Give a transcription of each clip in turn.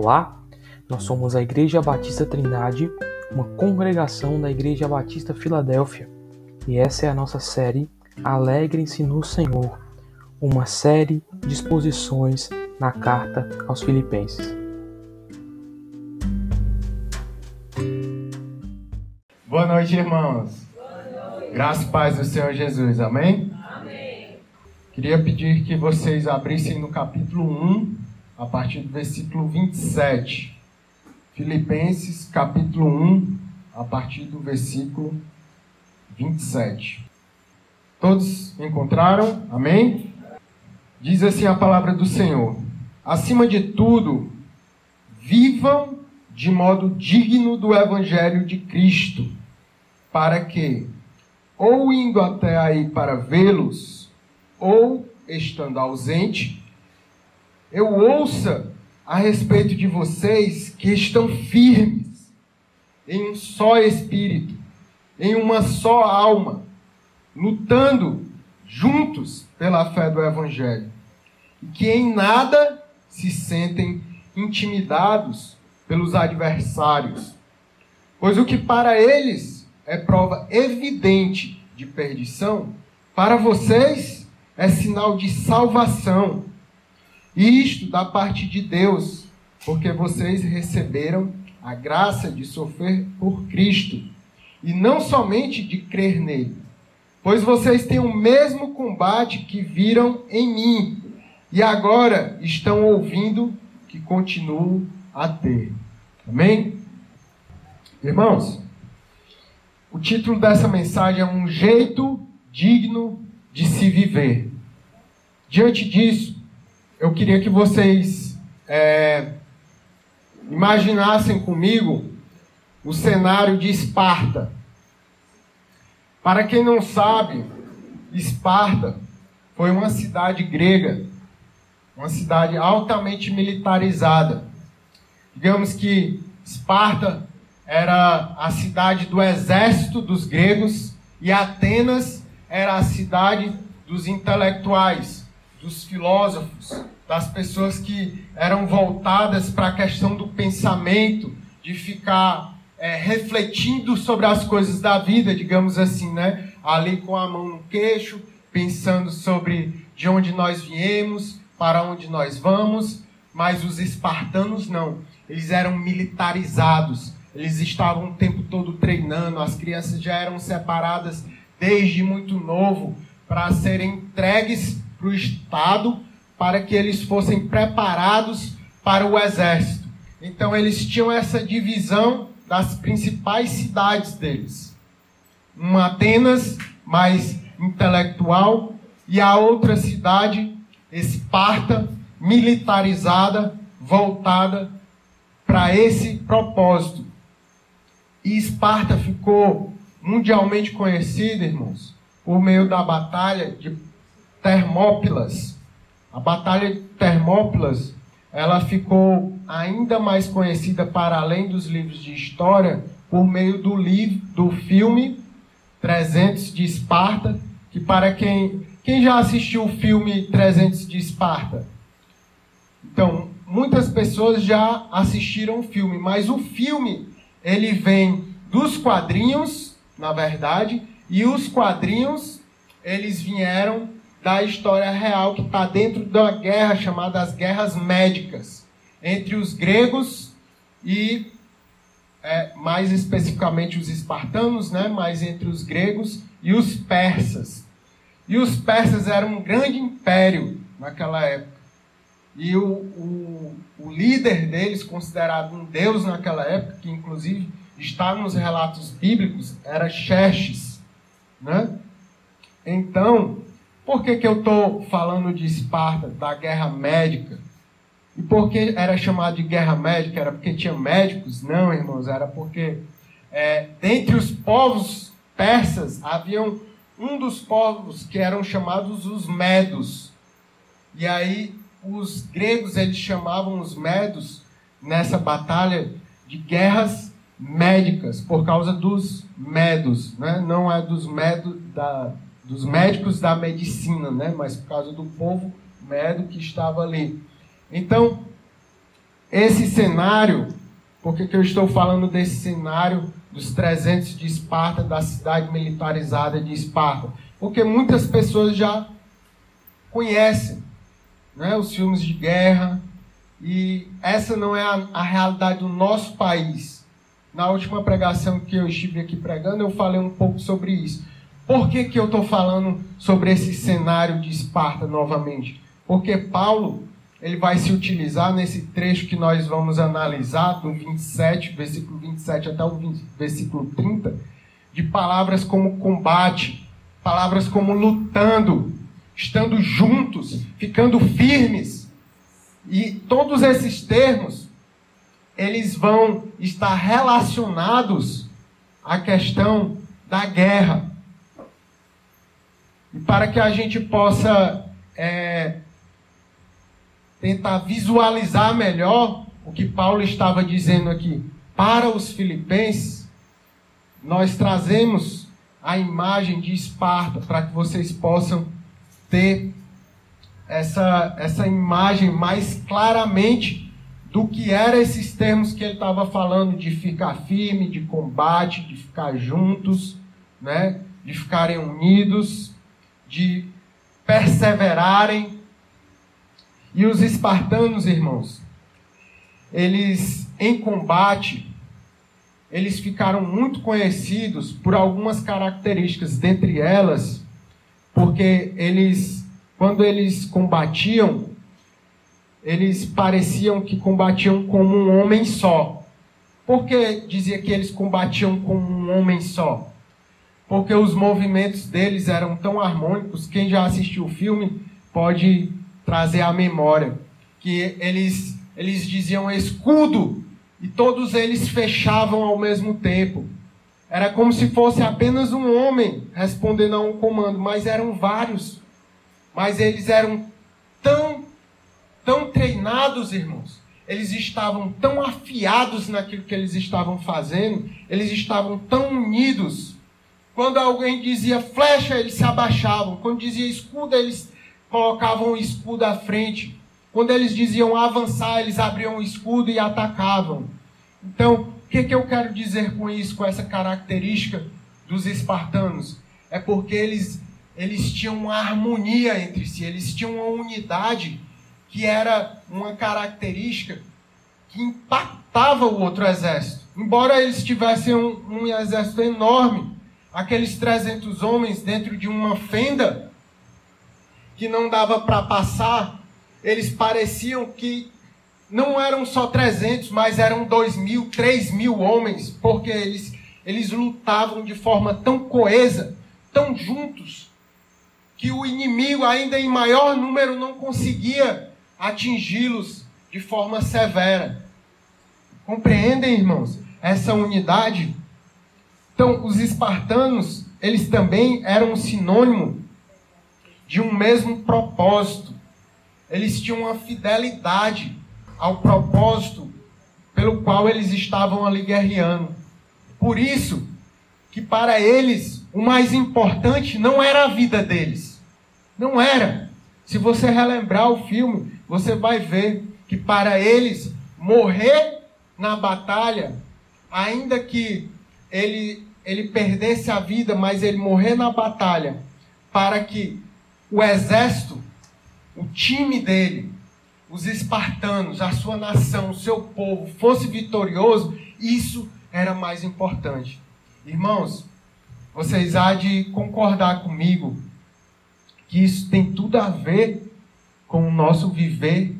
Olá, nós somos a Igreja Batista Trindade, uma congregação da Igreja Batista Filadélfia, e essa é a nossa série Alegrem-se no Senhor, uma série de exposições na carta aos Filipenses. Boa noite, irmãos. Graças e paz do Senhor Jesus. Amém? Amém. Queria pedir que vocês abrissem no capítulo 1, a partir do versículo 27. Filipenses, capítulo 1, a partir do versículo 27. Todos encontraram? Amém? Diz assim a palavra do Senhor: Acima de tudo, vivam de modo digno do evangelho de Cristo, para que, ou indo até aí para vê-los, ou estando ausente, eu ouça a respeito de vocês que estão firmes em um só espírito, em uma só alma, lutando juntos pela fé do Evangelho, e que em nada se sentem intimidados pelos adversários, pois o que para eles é prova evidente de perdição, para vocês é sinal de salvação isto da parte de Deus, porque vocês receberam a graça de sofrer por Cristo, e não somente de crer nele. Pois vocês têm o mesmo combate que viram em mim, e agora estão ouvindo que continuo a ter. Amém? Irmãos, o título dessa mensagem é Um Jeito Digno de Se Viver. Diante disso, eu queria que vocês é, imaginassem comigo o cenário de Esparta. Para quem não sabe, Esparta foi uma cidade grega, uma cidade altamente militarizada. Digamos que Esparta era a cidade do exército dos gregos e Atenas era a cidade dos intelectuais, dos filósofos, das pessoas que eram voltadas para a questão do pensamento, de ficar é, refletindo sobre as coisas da vida, digamos assim, né? Ali com a mão no queixo, pensando sobre de onde nós viemos, para onde nós vamos. Mas os espartanos não. Eles eram militarizados. Eles estavam o tempo todo treinando. As crianças já eram separadas desde muito novo para serem entregues para o Estado para que eles fossem preparados para o exército. Então eles tinham essa divisão das principais cidades deles. Uma Atenas mais intelectual e a outra cidade, Esparta, militarizada, voltada para esse propósito. E Esparta ficou mundialmente conhecida, irmãos, por meio da batalha de Termópilas. A Batalha de Termópilas ela ficou ainda mais conhecida para além dos livros de história por meio do livro, do filme 300 de Esparta, que para quem quem já assistiu o filme 300 de Esparta? Então, muitas pessoas já assistiram o filme, mas o filme ele vem dos quadrinhos, na verdade, e os quadrinhos eles vieram da história real que está dentro da guerra chamada as Guerras Médicas entre os gregos e é, mais especificamente os espartanos, né? Mas entre os gregos e os persas. E os persas eram um grande império naquela época. E o, o, o líder deles, considerado um deus naquela época, que inclusive está nos relatos bíblicos, era Xerxes. Né? Então, por que, que eu estou falando de Esparta, da guerra médica? E por que era chamado de guerra médica? Era porque tinha médicos? Não, irmãos, era porque é, dentre os povos persas haviam um dos povos que eram chamados os medos. E aí os gregos eles chamavam os medos nessa batalha de guerras médicas por causa dos medos, né? Não é dos medos da dos médicos da medicina, né? mas por causa do povo médico que estava ali. Então, esse cenário, por que, eu estou falando desse cenário dos 300 de Esparta, da cidade militarizada de Esparta? Porque muitas pessoas já conhecem né, os filmes de guerra, e essa não é a, a realidade do nosso país. Na última pregação que eu estive aqui pregando, eu falei um pouco sobre isso. Por que, que eu estou falando sobre esse cenário de Esparta novamente? Porque Paulo ele vai se utilizar nesse trecho que nós vamos analisar, do 27, versículo 27 até o 20, versículo 30, de palavras como combate, palavras como lutando, estando juntos, ficando firmes. E todos esses termos, eles vão estar relacionados à questão da guerra. E para que a gente possa é, tentar visualizar melhor o que Paulo estava dizendo aqui para os filipenses, nós trazemos a imagem de Esparta para que vocês possam ter essa, essa imagem mais claramente do que eram esses termos que ele estava falando de ficar firme, de combate, de ficar juntos, né? de ficarem unidos, de perseverarem. E os espartanos, irmãos, eles em combate, eles ficaram muito conhecidos por algumas características, dentre elas, porque eles, quando eles combatiam, eles pareciam que combatiam como um homem só. Por que dizia que eles combatiam como um homem só? Porque os movimentos deles eram tão harmônicos. Quem já assistiu o filme pode trazer à memória que eles eles diziam escudo e todos eles fechavam ao mesmo tempo. Era como se fosse apenas um homem respondendo a um comando, mas eram vários. Mas eles eram tão, tão treinados, irmãos. Eles estavam tão afiados naquilo que eles estavam fazendo, eles estavam tão unidos. Quando alguém dizia flecha, eles se abaixavam. Quando dizia escudo, eles colocavam o escudo à frente. Quando eles diziam avançar, eles abriam o escudo e atacavam. Então, o que, que eu quero dizer com isso, com essa característica dos espartanos? É porque eles, eles tinham uma harmonia entre si, eles tinham uma unidade que era uma característica que impactava o outro exército. Embora eles tivessem um, um exército enorme, aqueles 300 homens dentro de uma fenda que não dava para passar, eles pareciam que não eram só 300, mas eram 2 mil, 3 mil homens, porque eles, eles lutavam de forma tão coesa, tão juntos, que o inimigo, ainda em maior número, não conseguia atingi-los de forma severa. Compreendem, irmãos, essa unidade? Então, os espartanos, eles também eram sinônimo de um mesmo propósito. Eles tinham uma fidelidade ao propósito pelo qual eles estavam ali guerreando. Por isso que para eles o mais importante não era a vida deles. Não era. Se você relembrar o filme, você vai ver que para eles morrer na batalha, ainda que ele ele perdesse a vida, mas ele morrer na batalha, para que o exército, o time dele, os espartanos, a sua nação, o seu povo fosse vitorioso, isso era mais importante. Irmãos, vocês há de concordar comigo que isso tem tudo a ver com o nosso viver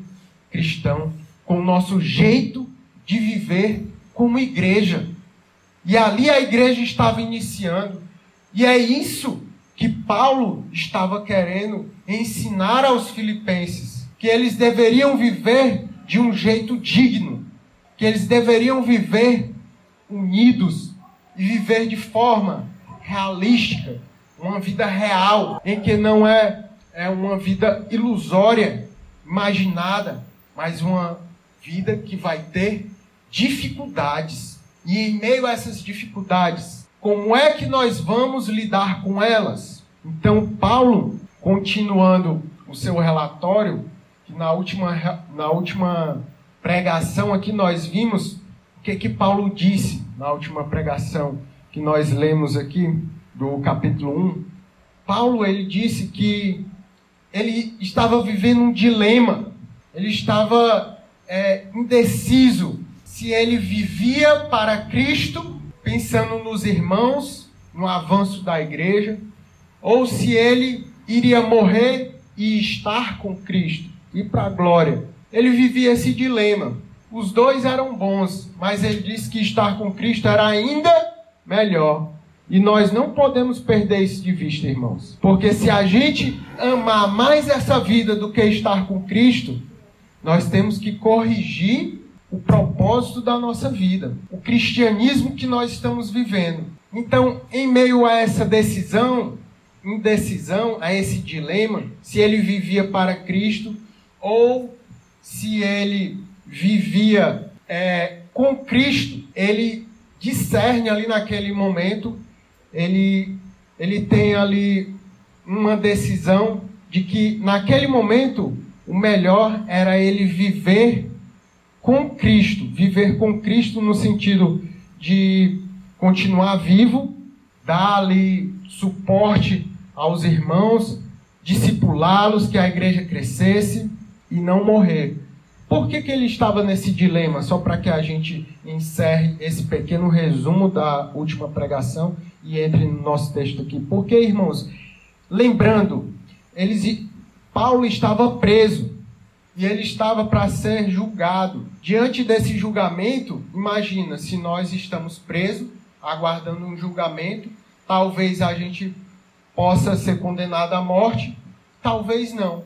cristão, com o nosso jeito de viver como igreja. E ali a igreja estava iniciando. E é isso que Paulo estava querendo ensinar aos filipenses que eles deveriam viver de um jeito digno, que eles deveriam viver unidos e viver de forma realística, uma vida real, em que não é, é uma vida ilusória, imaginada, mas uma vida que vai ter dificuldades. E em meio a essas dificuldades, como é que nós vamos lidar com elas? Então, Paulo, continuando o seu relatório, que na última, na última pregação aqui nós vimos o que, que Paulo disse na última pregação que nós lemos aqui do capítulo 1. Paulo ele disse que ele estava vivendo um dilema, ele estava é, indeciso se ele vivia para Cristo, pensando nos irmãos, no avanço da igreja, ou se ele iria morrer e estar com Cristo, e para a glória. Ele vivia esse dilema. Os dois eram bons, mas ele disse que estar com Cristo era ainda melhor. E nós não podemos perder isso de vista, irmãos. Porque se a gente amar mais essa vida do que estar com Cristo, nós temos que corrigir o propósito da nossa vida, o cristianismo que nós estamos vivendo. Então, em meio a essa decisão, indecisão, a esse dilema, se ele vivia para Cristo ou se ele vivia é, com Cristo, ele discerne ali naquele momento, ele, ele tem ali uma decisão de que naquele momento o melhor era ele viver com Cristo, viver com Cristo no sentido de continuar vivo, dar ali suporte aos irmãos, discipulá-los, que a igreja crescesse e não morrer. Por que, que ele estava nesse dilema? Só para que a gente encerre esse pequeno resumo da última pregação e entre no nosso texto aqui. Porque, irmãos, lembrando, eles, Paulo estava preso e ele estava para ser julgado. Diante desse julgamento, imagina se nós estamos presos, aguardando um julgamento, talvez a gente possa ser condenado à morte, talvez não.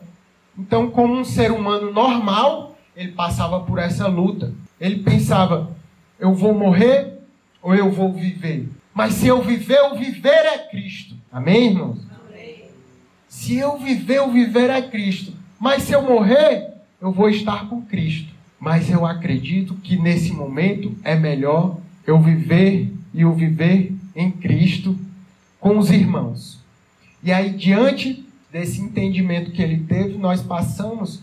Então, como um ser humano normal, ele passava por essa luta. Ele pensava: eu vou morrer ou eu vou viver? Mas se eu viver, o viver é Cristo. Amém, irmãos? Amém. Se eu viver, o viver é Cristo. Mas se eu morrer, eu vou estar com Cristo. Mas eu acredito que nesse momento é melhor eu viver e o viver em Cristo com os irmãos. E aí, diante desse entendimento que ele teve, nós passamos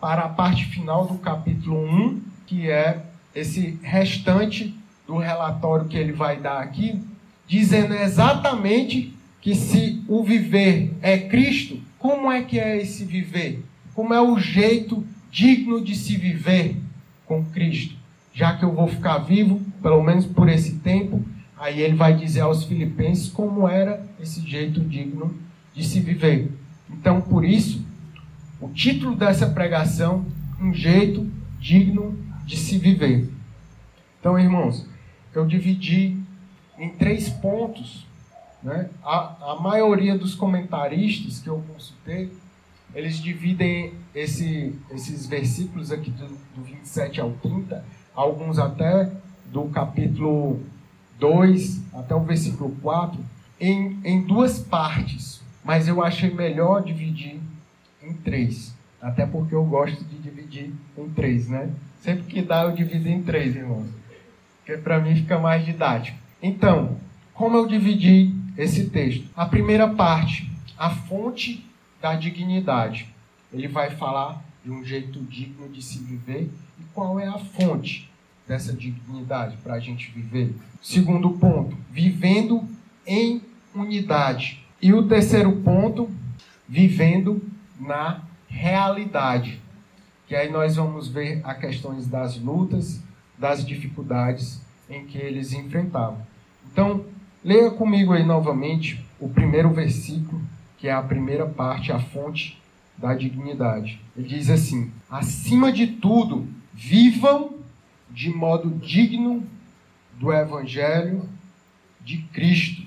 para a parte final do capítulo 1, que é esse restante do relatório que ele vai dar aqui, dizendo exatamente que se o viver é Cristo, como é que é esse viver? Como é o jeito digno de se viver com Cristo? Já que eu vou ficar vivo, pelo menos por esse tempo, aí ele vai dizer aos filipenses como era esse jeito digno de se viver. Então, por isso, o título dessa pregação, um jeito digno de se viver. Então, irmãos, eu dividi em três pontos. Né? A, a maioria dos comentaristas que eu consultei, eles dividem esse, esses versículos aqui do, do 27 ao 30, alguns até do capítulo 2 até o versículo 4, em, em duas partes. Mas eu achei melhor dividir em três. Até porque eu gosto de dividir em três, né? Sempre que dá, eu divido em três, irmãos. Porque para mim fica mais didático. Então, como eu dividi esse texto? A primeira parte, a fonte da dignidade. Ele vai falar de um jeito digno de se viver e qual é a fonte dessa dignidade para a gente viver. Segundo ponto, vivendo em unidade. E o terceiro ponto, vivendo na realidade. Que aí nós vamos ver as questões das lutas, das dificuldades em que eles enfrentavam. Então, leia comigo aí novamente o primeiro versículo, que é a primeira parte, a fonte da dignidade. Ele diz assim: acima de tudo, vivam de modo digno do evangelho de Cristo,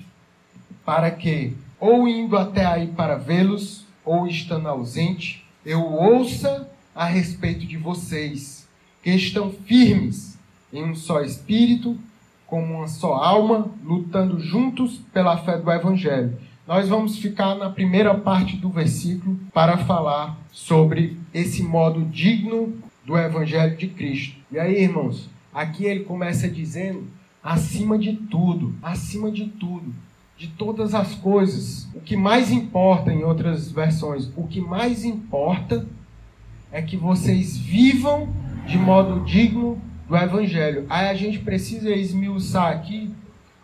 para que, ou indo até aí para vê-los, ou estando ausente, eu ouça a respeito de vocês, que estão firmes em um só espírito, como uma só alma, lutando juntos pela fé do Evangelho. Nós vamos ficar na primeira parte do versículo para falar sobre esse modo digno do Evangelho de Cristo. E aí, irmãos, aqui ele começa dizendo: acima de tudo, acima de tudo, de todas as coisas. O que mais importa, em outras versões, o que mais importa é que vocês vivam de modo digno do Evangelho. Aí a gente precisa esmiuçar aqui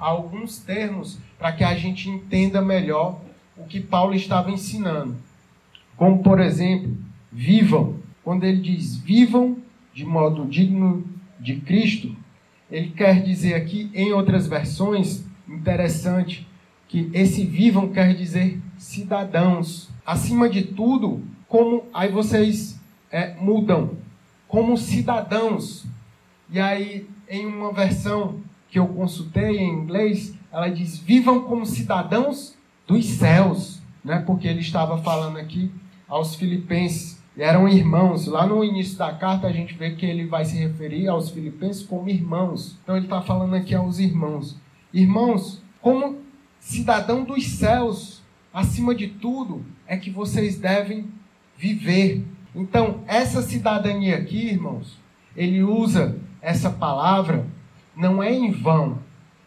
alguns termos para que a gente entenda melhor o que Paulo estava ensinando. Como, por exemplo, vivam. Quando ele diz vivam de modo digno de Cristo, ele quer dizer aqui, em outras versões, interessante, que esse vivam quer dizer cidadãos. Acima de tudo, como aí vocês é, mudam, como cidadãos. E aí, em uma versão que eu consultei em inglês, ela diz: vivam como cidadãos dos céus, né? Porque ele estava falando aqui aos filipenses, eram irmãos. Lá no início da carta a gente vê que ele vai se referir aos filipenses como irmãos. Então ele está falando aqui aos irmãos. Irmãos, como cidadão dos céus, acima de tudo, é que vocês devem viver. Então, essa cidadania aqui, irmãos, ele usa essa palavra, não é em vão.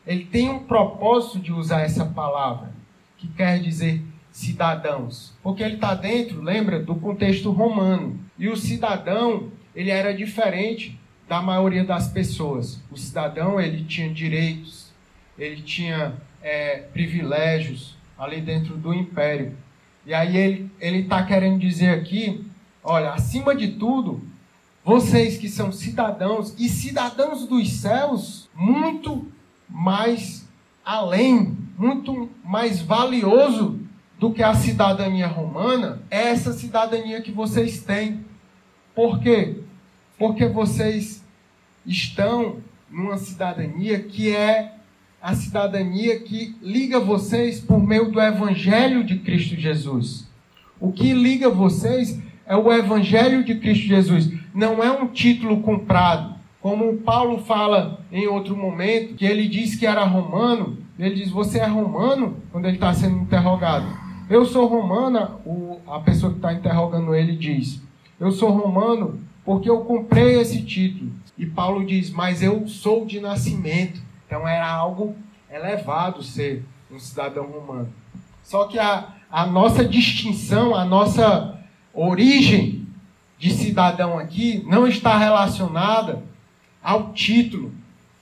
Ele tem um propósito de usar essa palavra, que quer dizer cidadãos. Porque ele está dentro, lembra, do contexto romano. E o cidadão, ele era diferente da maioria das pessoas. O cidadão, ele tinha direitos, ele tinha é, privilégios ali dentro do império. E aí ele está querendo dizer aqui, olha, acima de tudo, vocês que são cidadãos e cidadãos dos céus, muito mais além, muito mais valioso do que a cidadania romana, é essa cidadania que vocês têm. Por quê? Porque vocês estão numa cidadania que é a cidadania que liga vocês por meio do Evangelho de Cristo Jesus. O que liga vocês é o Evangelho de Cristo Jesus. Não é um título comprado. Como Paulo fala em outro momento, que ele diz que era romano, ele diz: Você é romano? Quando ele está sendo interrogado. Eu sou romana, o, a pessoa que está interrogando ele diz: Eu sou romano porque eu comprei esse título. E Paulo diz: Mas eu sou de nascimento. Então era algo elevado ser um cidadão romano. Só que a, a nossa distinção, a nossa origem de cidadão aqui não está relacionada ao título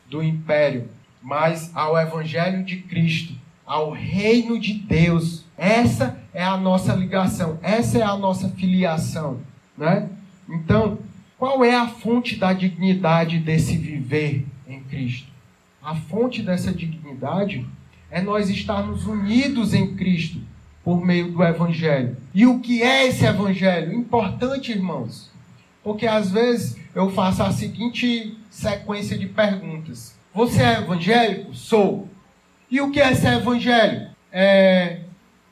do império, mas ao evangelho de Cristo, ao reino de Deus. Essa é a nossa ligação, essa é a nossa filiação, né? Então, qual é a fonte da dignidade desse viver em Cristo? A fonte dessa dignidade é nós estarmos unidos em Cristo por meio do Evangelho. E o que é esse Evangelho? Importante, irmãos, porque às vezes eu faço a seguinte sequência de perguntas: Você é evangélico? Sou. E o que é ser evangelho? É,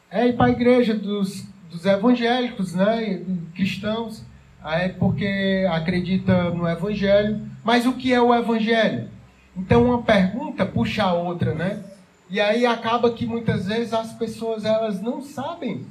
é ir para a igreja dos, dos evangélicos, né? cristãos, é porque acredita no evangelho. Mas o que é o evangelho? Então uma pergunta puxa a outra, né? E aí acaba que muitas vezes as pessoas elas não sabem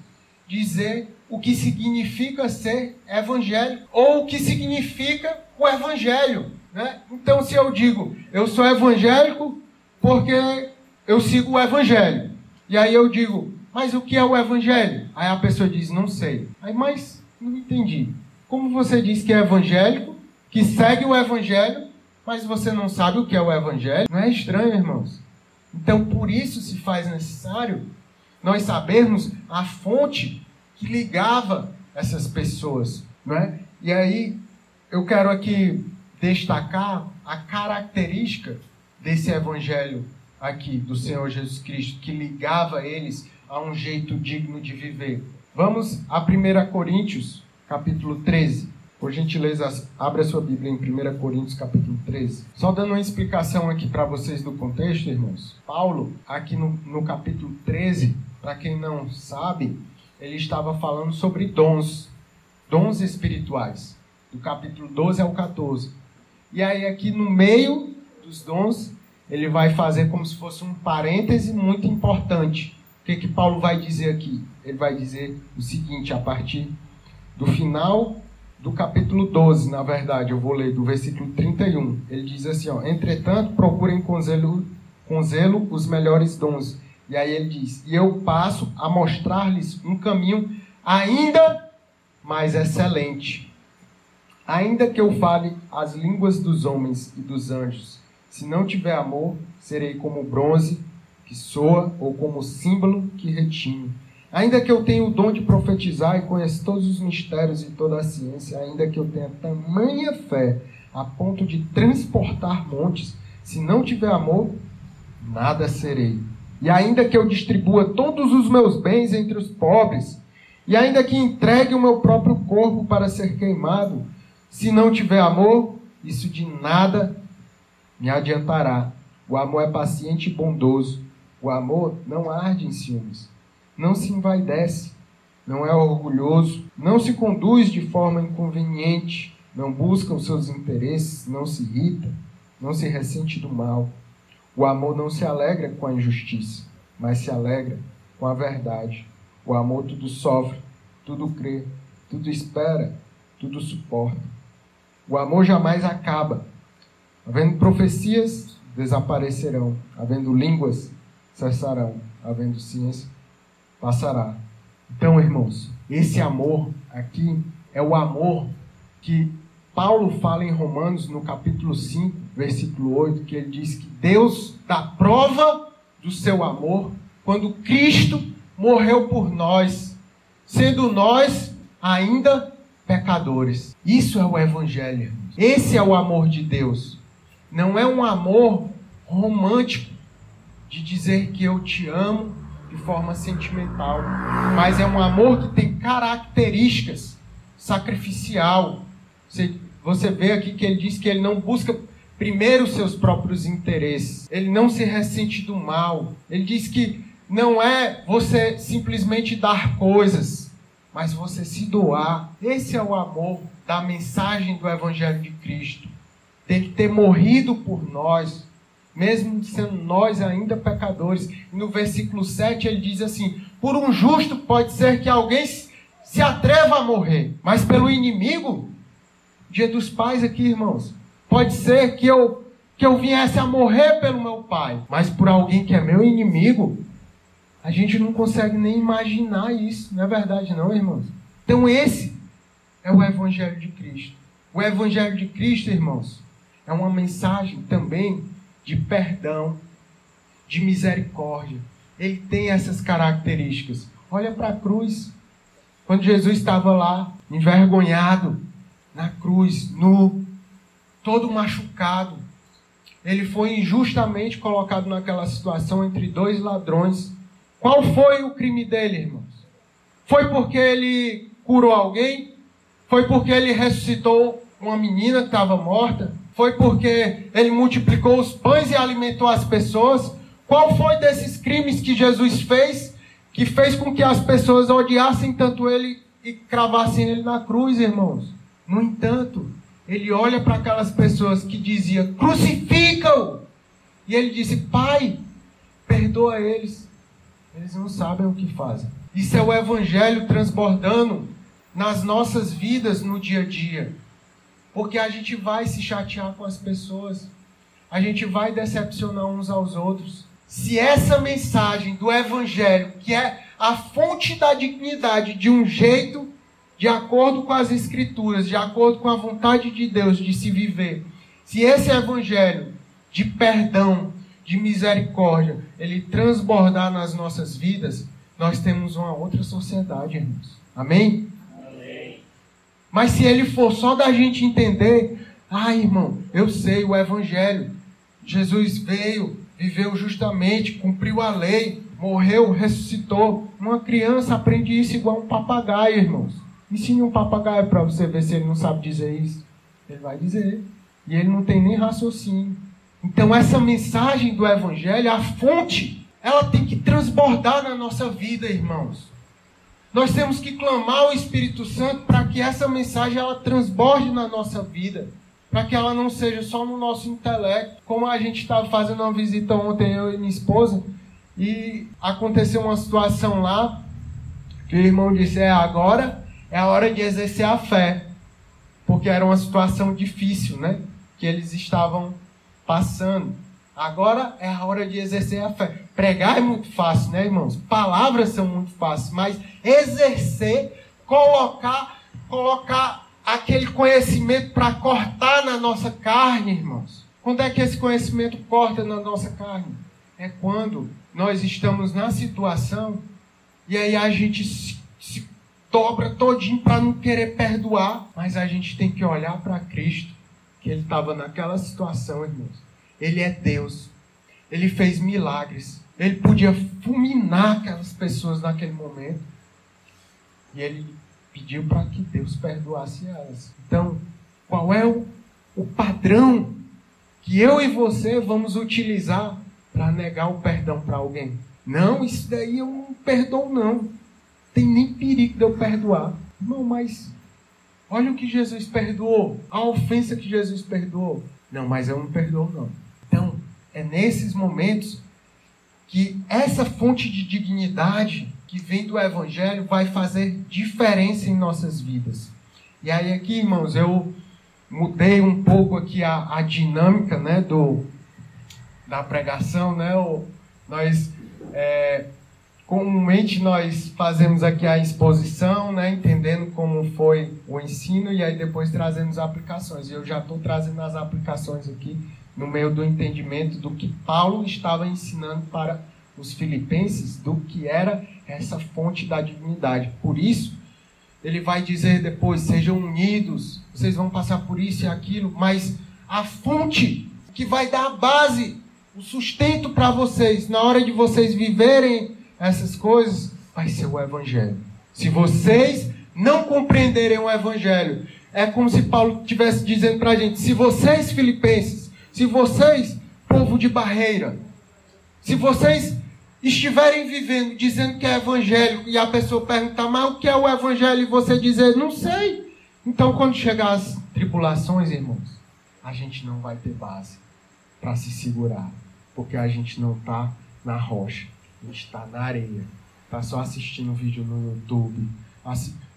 dizer o que significa ser evangélico ou o que significa o evangelho, né? Então se eu digo, eu sou evangélico porque eu sigo o evangelho. E aí eu digo, mas o que é o evangelho? Aí a pessoa diz, não sei. Aí, mas não entendi. Como você diz que é evangélico, que segue o evangelho, mas você não sabe o que é o Evangelho, não é estranho, irmãos? Então, por isso se faz necessário nós sabermos a fonte que ligava essas pessoas, não é? E aí, eu quero aqui destacar a característica desse Evangelho aqui, do Senhor Jesus Cristo, que ligava eles a um jeito digno de viver. Vamos a 1 Coríntios, capítulo 13. Por gentileza, abra sua Bíblia em 1 Coríntios capítulo 13. Só dando uma explicação aqui para vocês do contexto, irmãos. Paulo, aqui no, no capítulo 13, para quem não sabe, ele estava falando sobre dons, dons espirituais, do capítulo 12 ao 14. E aí aqui no meio dos dons, ele vai fazer como se fosse um parêntese muito importante. O que, que Paulo vai dizer aqui? Ele vai dizer o seguinte, a partir do final do capítulo 12, na verdade, eu vou ler do versículo 31. Ele diz assim, ó, entretanto, procurem com zelo, com zelo os melhores dons. E aí ele diz, e eu passo a mostrar-lhes um caminho ainda mais excelente. Ainda que eu fale as línguas dos homens e dos anjos, se não tiver amor, serei como bronze que soa ou como símbolo que retine. Ainda que eu tenha o dom de profetizar e conheça todos os mistérios e toda a ciência, ainda que eu tenha tamanha fé a ponto de transportar montes, se não tiver amor, nada serei. E ainda que eu distribua todos os meus bens entre os pobres, e ainda que entregue o meu próprio corpo para ser queimado, se não tiver amor, isso de nada me adiantará. O amor é paciente e bondoso. O amor não arde em ciúmes, não se envaidece, não é orgulhoso, não se conduz de forma inconveniente, não busca os seus interesses, não se irrita, não se ressente do mal. O amor não se alegra com a injustiça, mas se alegra com a verdade. O amor tudo sofre, tudo crê, tudo espera, tudo suporta. O amor jamais acaba. Havendo profecias, desaparecerão. Havendo línguas, cessarão. Havendo ciência, passará. Então, irmãos, esse amor aqui é o amor que Paulo fala em Romanos, no capítulo 5, versículo 8, que ele diz que Deus dá prova do seu amor quando Cristo morreu por nós, sendo nós ainda pecadores. Isso é o Evangelho. Esse é o amor de Deus. Não é um amor romântico de dizer que eu te amo de forma sentimental, mas é um amor que tem características sacrificial. Você, você vê aqui que ele diz que ele não busca primeiro os seus próprios interesses. Ele não se ressente do mal. Ele diz que não é você simplesmente dar coisas, mas você se doar. Esse é o amor da mensagem do Evangelho de Cristo. Que ter morrido por nós, mesmo sendo nós ainda pecadores. E no versículo 7 ele diz assim: Por um justo pode ser que alguém se atreva a morrer, mas pelo inimigo, dia dos pais aqui, irmãos, pode ser que eu que eu viesse a morrer pelo meu pai, mas por alguém que é meu inimigo, a gente não consegue nem imaginar isso, não é verdade, não, irmãos? Então, esse é o Evangelho de Cristo. O Evangelho de Cristo, irmãos, é uma mensagem também de perdão, de misericórdia. Ele tem essas características. Olha para a cruz. Quando Jesus estava lá, envergonhado, na cruz, nu, todo machucado, ele foi injustamente colocado naquela situação entre dois ladrões qual foi o crime dele, irmãos? Foi porque ele curou alguém? Foi porque ele ressuscitou uma menina que estava morta? Foi porque ele multiplicou os pães e alimentou as pessoas? Qual foi desses crimes que Jesus fez que fez com que as pessoas odiassem tanto ele e cravassem ele na cruz, irmãos? No entanto, ele olha para aquelas pessoas que diziam: crucificam! E ele disse: Pai, perdoa eles, eles não sabem o que fazem. Isso é o Evangelho transbordando nas nossas vidas no dia a dia. Porque a gente vai se chatear com as pessoas, a gente vai decepcionar uns aos outros. Se essa mensagem do Evangelho, que é a fonte da dignidade de um jeito, de acordo com as Escrituras, de acordo com a vontade de Deus de se viver, se esse Evangelho de perdão, de misericórdia, ele transbordar nas nossas vidas, nós temos uma outra sociedade, irmãos. Amém? Mas se ele for só da gente entender, ah, irmão, eu sei o evangelho. Jesus veio, viveu justamente, cumpriu a lei, morreu, ressuscitou. Uma criança aprende isso igual um papagaio, irmãos. Ensine um papagaio para você ver se ele não sabe dizer isso. Ele vai dizer. E ele não tem nem raciocínio. Então, essa mensagem do Evangelho, a fonte, ela tem que transbordar na nossa vida, irmãos. Nós temos que clamar o Espírito Santo para que essa mensagem ela transborde na nossa vida, para que ela não seja só no nosso intelecto. Como a gente estava fazendo uma visita ontem, eu e minha esposa, e aconteceu uma situação lá que o irmão disse: é agora é a hora de exercer a fé, porque era uma situação difícil, né? Que eles estavam passando. Agora é a hora de exercer a fé. Pregar é muito fácil, né, irmãos? Palavras são muito fáceis, mas exercer, colocar, colocar aquele conhecimento para cortar na nossa carne, irmãos. Quando é que esse conhecimento corta na nossa carne? É quando nós estamos na situação e aí a gente se, se dobra todinho para não querer perdoar, mas a gente tem que olhar para Cristo, que ele estava naquela situação, irmãos. Ele é Deus. Ele fez milagres. Ele podia fulminar aquelas pessoas naquele momento. E ele pediu para que Deus perdoasse elas. Então, qual é o, o padrão que eu e você vamos utilizar para negar o perdão para alguém? Não, isso daí eu não perdoo, não. Tem nem perigo de eu perdoar. Não, mas olha o que Jesus perdoou. A ofensa que Jesus perdoou. Não, mas eu não perdoo, não. É nesses momentos que essa fonte de dignidade que vem do Evangelho vai fazer diferença em nossas vidas. E aí aqui, irmãos, eu mudei um pouco aqui a, a dinâmica né, do, da pregação. Né? O, nós, é, comumente nós fazemos aqui a exposição, né, entendendo como foi o ensino, e aí depois trazemos aplicações. E eu já estou trazendo as aplicações aqui no meio do entendimento do que Paulo estava ensinando para os filipenses do que era essa fonte da dignidade. Por isso, ele vai dizer depois: sejam unidos, vocês vão passar por isso e aquilo, mas a fonte que vai dar a base, o sustento para vocês, na hora de vocês viverem essas coisas, vai ser o Evangelho. Se vocês não compreenderem o Evangelho, é como se Paulo estivesse dizendo para a gente: se vocês, filipenses, se vocês, povo de barreira, se vocês estiverem vivendo dizendo que é evangélico e a pessoa perguntar, mas o que é o evangelho? E você dizer, não sei. Então, quando chegar as tribulações, irmãos, a gente não vai ter base para se segurar, porque a gente não está na rocha, a gente está na areia, está só assistindo vídeo no YouTube,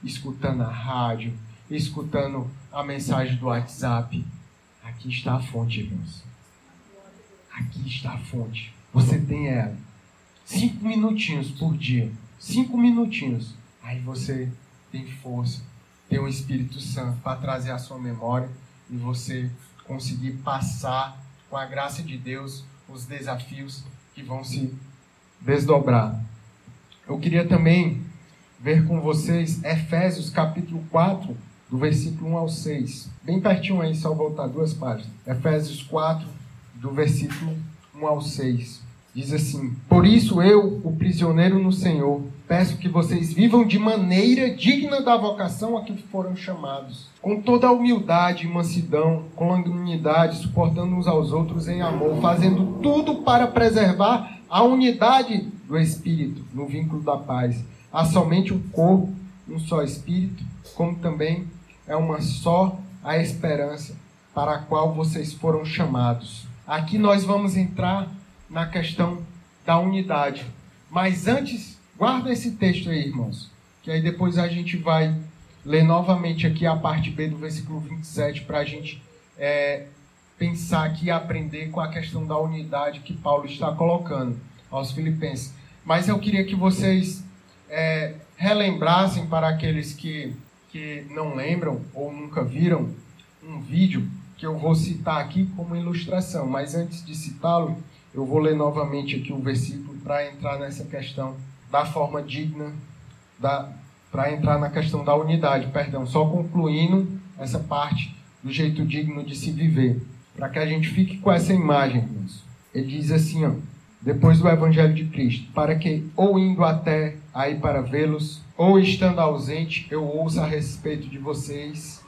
escutando a rádio, escutando a mensagem do WhatsApp. Aqui está a fonte, irmãos. Aqui está a fonte. Você tem ela. Cinco minutinhos por dia. Cinco minutinhos. Aí você tem força, tem o Espírito Santo para trazer a sua memória e você conseguir passar com a graça de Deus os desafios que vão se desdobrar. Eu queria também ver com vocês Efésios capítulo 4, do versículo 1 ao 6. Bem pertinho aí, só voltar duas páginas. Efésios 4, do versículo 1 ao 6. Diz assim: Por isso eu, o prisioneiro no Senhor, peço que vocês vivam de maneira digna da vocação a que foram chamados, com toda a humildade e mansidão, com longanimidade, suportando uns aos outros em amor, fazendo tudo para preservar a unidade do Espírito no vínculo da paz. Há somente um corpo, um só Espírito, como também é uma só a esperança para a qual vocês foram chamados. Aqui nós vamos entrar na questão da unidade. Mas antes, guarda esse texto aí, irmãos, que aí depois a gente vai ler novamente aqui a parte B do versículo 27 para a gente é, pensar aqui e aprender com a questão da unidade que Paulo está colocando aos filipenses. Mas eu queria que vocês é, relembrassem para aqueles que, que não lembram ou nunca viram um vídeo que eu vou citar aqui como ilustração. Mas antes de citá-lo, eu vou ler novamente aqui o versículo para entrar nessa questão da forma digna, da, para entrar na questão da unidade, perdão, só concluindo essa parte do jeito digno de se viver, para que a gente fique com essa imagem. Ele diz assim, ó, depois do Evangelho de Cristo, para que, ou indo até aí para vê-los, ou estando ausente, eu ouça a respeito de vocês,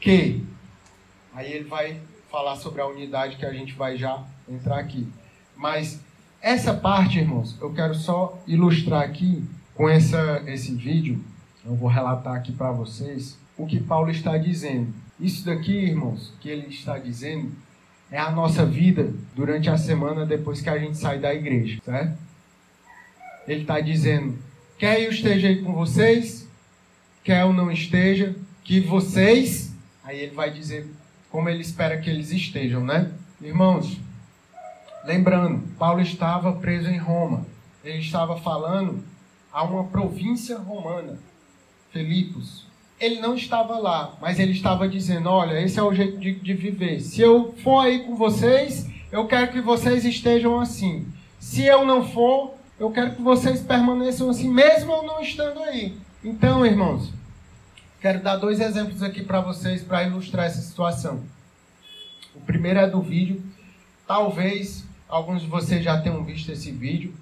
que. Aí ele vai falar sobre a unidade que a gente vai já entrar aqui. Mas essa parte, irmãos, eu quero só ilustrar aqui com essa, esse vídeo. Eu vou relatar aqui para vocês o que Paulo está dizendo. Isso daqui, irmãos, que ele está dizendo é a nossa vida durante a semana depois que a gente sai da igreja, certo? Ele está dizendo: quer eu esteja aí com vocês, quer eu não esteja, que vocês. Aí ele vai dizer como ele espera que eles estejam, né? Irmãos, Lembrando, Paulo estava preso em Roma. Ele estava falando a uma província romana, Filipos. ele não estava lá, mas ele estava dizendo: Olha, esse é o jeito de, de viver. Se eu for aí com vocês, eu quero que vocês estejam assim. Se eu não for, eu quero que vocês permaneçam assim, mesmo eu não estando aí. Então, irmãos, quero dar dois exemplos aqui para vocês para ilustrar essa situação. O primeiro é do vídeo. Talvez alguns de vocês já tenham visto esse vídeo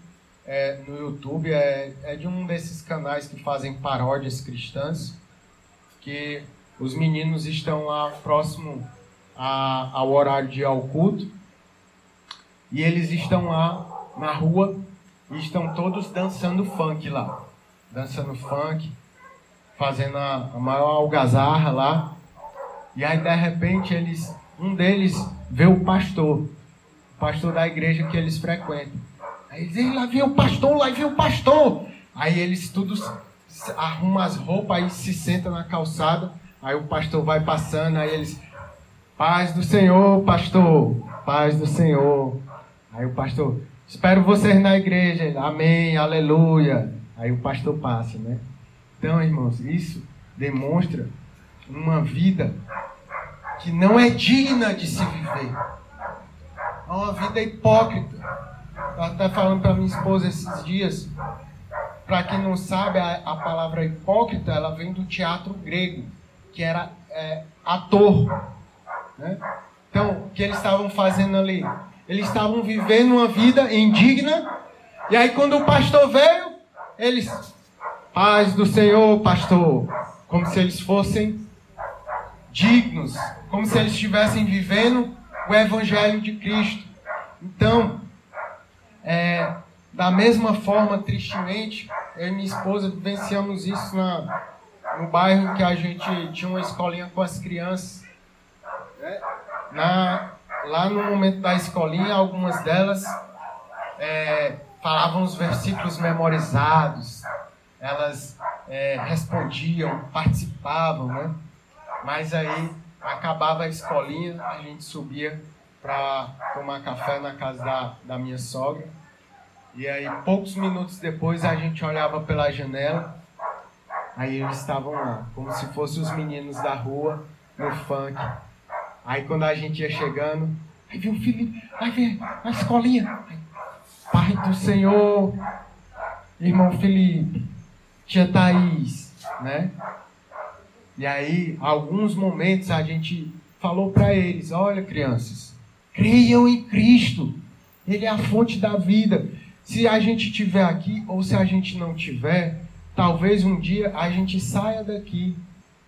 é, no YouTube. É, é de um desses canais que fazem paródias cristãs. Que os meninos estão lá próximo a, ao horário de ao culto. E eles estão lá na rua e estão todos dançando funk lá. Dançando funk, fazendo a, a maior algazarra lá. E aí de repente eles um deles vê o pastor, o pastor da igreja que eles frequentam. Aí eles dizem, lá vem o pastor, lá vem o pastor. Aí eles todos arrumam as roupas, aí se sentam na calçada. Aí o pastor vai passando, aí eles, paz do Senhor, pastor, paz do Senhor. Aí o pastor, espero vocês na igreja, amém, aleluia. Aí o pastor passa, né? Então, irmãos, isso demonstra uma vida que não é digna de se viver. É uma vida hipócrita. Eu até falando para minha esposa esses dias. Para quem não sabe, a, a, palavra hipócrita ela vem do teatro grego, que era é, ator. Né? Então, o que eles estavam fazendo ali? Eles estavam vivendo uma vida indigna. E aí, quando o pastor veio, eles, paz do Senhor, pastor, como se eles fossem dignos, como se eles estivessem vivendo o Evangelho de Cristo. Então, é, da mesma forma, tristemente, eu e minha esposa vivenciamos isso na, no bairro que a gente tinha uma escolinha com as crianças. Né? Na, lá no momento da escolinha, algumas delas é, falavam os versículos memorizados, elas é, respondiam, participavam, né? Mas aí acabava a escolinha, a gente subia para tomar café na casa da, da minha sogra. E aí, poucos minutos depois, a gente olhava pela janela. Aí eles estavam lá, como se fossem os meninos da rua, no funk. Aí quando a gente ia chegando, aí viu o Felipe, aí vem a escolinha. Pai do Senhor, irmão Felipe, tia Thaís, né? E aí, alguns momentos a gente falou para eles: olha, crianças, creiam em Cristo, Ele é a fonte da vida. Se a gente tiver aqui ou se a gente não tiver, talvez um dia a gente saia daqui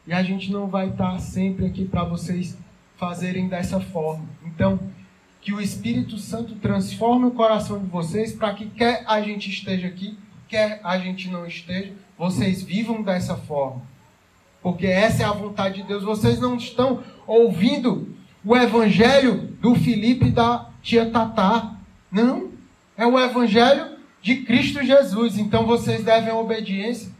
e a gente não vai estar sempre aqui para vocês fazerem dessa forma. Então, que o Espírito Santo transforme o coração de vocês para que quer a gente esteja aqui, quer a gente não esteja, vocês vivam dessa forma porque essa é a vontade de Deus. Vocês não estão ouvindo o evangelho do Felipe e da tia Tatá. Não. É o evangelho de Cristo Jesus. Então vocês devem obediência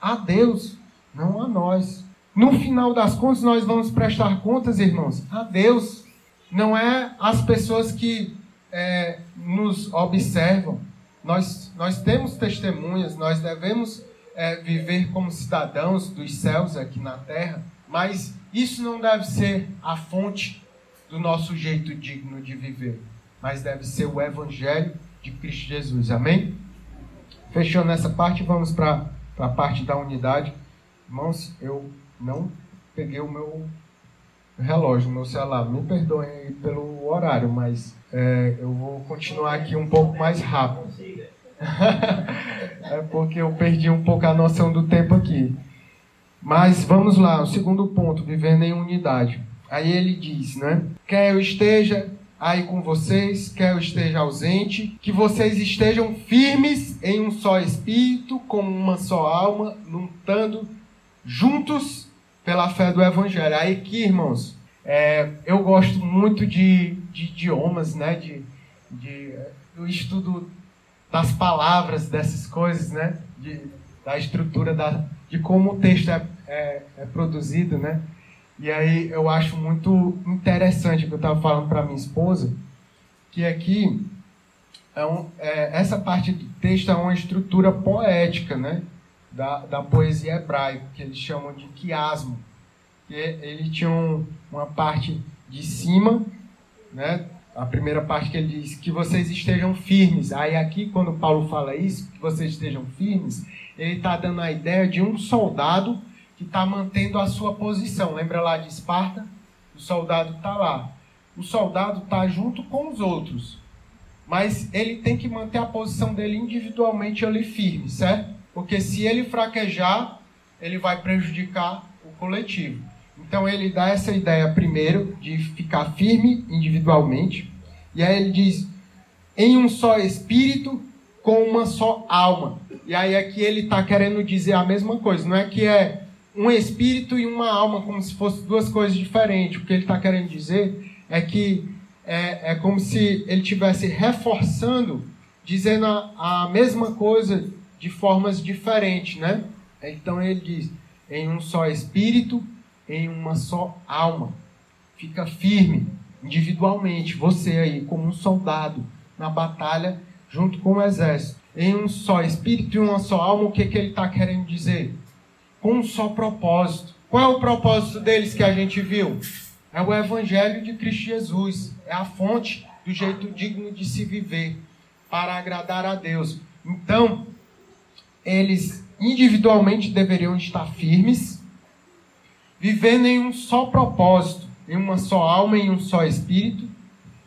a Deus, não a nós. No final das contas, nós vamos prestar contas, irmãos, a Deus. Não é as pessoas que é, nos observam. Nós, nós temos testemunhas, nós devemos é, viver como cidadãos dos céus aqui na terra, mas isso não deve ser a fonte do nosso jeito digno de viver, mas deve ser o Evangelho de Cristo Jesus. Amém? Fechando essa parte, vamos para a parte da unidade. Irmãos, eu não peguei o meu relógio, meu celular. Me perdoem pelo horário, mas é, eu vou continuar aqui um pouco mais rápido. é porque eu perdi um pouco a noção do tempo aqui. Mas vamos lá, o segundo ponto, vivendo em unidade. Aí ele diz, né? Quer eu esteja aí com vocês, quer eu esteja ausente, que vocês estejam firmes em um só espírito, como uma só alma, lutando juntos pela fé do Evangelho. Aí aqui, irmãos, é, eu gosto muito de, de idiomas, né? De, de, estudo das palavras, dessas coisas, né? De, da estrutura, da, de como o texto é, é, é produzido, né? E aí eu acho muito interessante o que eu estava falando para minha esposa, que aqui é um, é, essa parte do texto é uma estrutura poética, né? Da, da poesia hebraica, que eles chamam de quiasmo. Que ele tinha um, uma parte de cima, né? A primeira parte que ele diz que vocês estejam firmes. Aí aqui, quando Paulo fala isso, que vocês estejam firmes, ele está dando a ideia de um soldado que está mantendo a sua posição. Lembra lá de Esparta? O soldado está lá. O soldado está junto com os outros. Mas ele tem que manter a posição dele individualmente ali firme, certo? Porque se ele fraquejar, ele vai prejudicar o coletivo. Então ele dá essa ideia primeiro de ficar firme individualmente. E aí ele diz: em um só espírito, com uma só alma. E aí aqui ele está querendo dizer a mesma coisa. Não é que é um espírito e uma alma, como se fossem duas coisas diferentes. O que ele está querendo dizer é que é, é como se ele estivesse reforçando, dizendo a, a mesma coisa de formas diferentes, né? Então ele diz: em um só espírito, em uma só alma. Fica firme, individualmente, você aí, como um soldado na batalha, junto com o exército. Em um só espírito e uma só alma, o que, que ele está querendo dizer? Com um só propósito. Qual é o propósito deles que a gente viu? É o Evangelho de Cristo Jesus. É a fonte do jeito digno de se viver para agradar a Deus. Então, eles individualmente deveriam estar firmes, vivendo em um só propósito, em uma só alma, em um só espírito.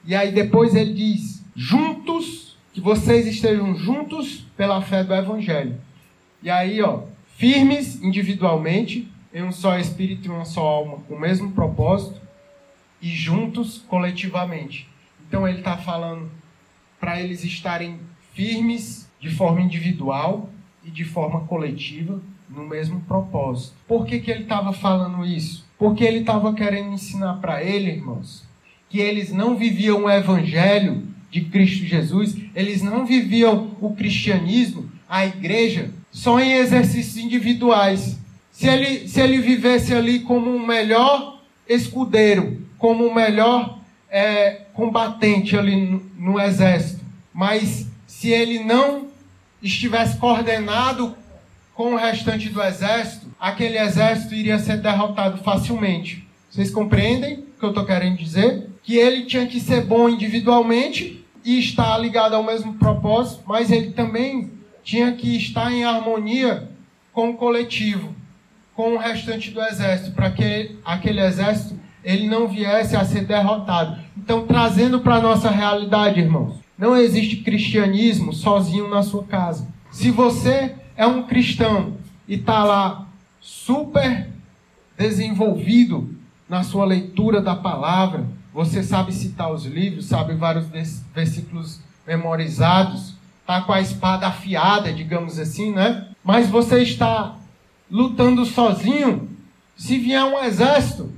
E aí depois ele diz: juntos, que vocês estejam juntos pela fé do Evangelho. E aí, ó, firmes individualmente, em um só espírito e uma só alma, com o mesmo propósito, e juntos coletivamente. Então ele está falando para eles estarem firmes de forma individual e de forma coletiva no mesmo propósito. Por que, que ele estava falando isso? Porque ele estava querendo ensinar para ele, irmãos, que eles não viviam o evangelho de Cristo Jesus, eles não viviam o cristianismo, a igreja, só em exercícios individuais. Se ele, se ele vivesse ali como um melhor escudeiro, como o melhor é, combatente ali no, no exército. Mas se ele não estivesse coordenado com o restante do exército, aquele exército iria ser derrotado facilmente. Vocês compreendem o que eu estou querendo dizer? Que ele tinha que ser bom individualmente e estar ligado ao mesmo propósito, mas ele também tinha que estar em harmonia com o coletivo, com o restante do exército, para que aquele exército ele não viesse a ser derrotado. Então, trazendo para a nossa realidade, irmãos, não existe cristianismo sozinho na sua casa. Se você é um cristão e está lá super desenvolvido na sua leitura da palavra, você sabe citar os livros, sabe vários versículos memorizados, está com a espada afiada, digamos assim, né? Mas você está lutando sozinho, se vier um exército,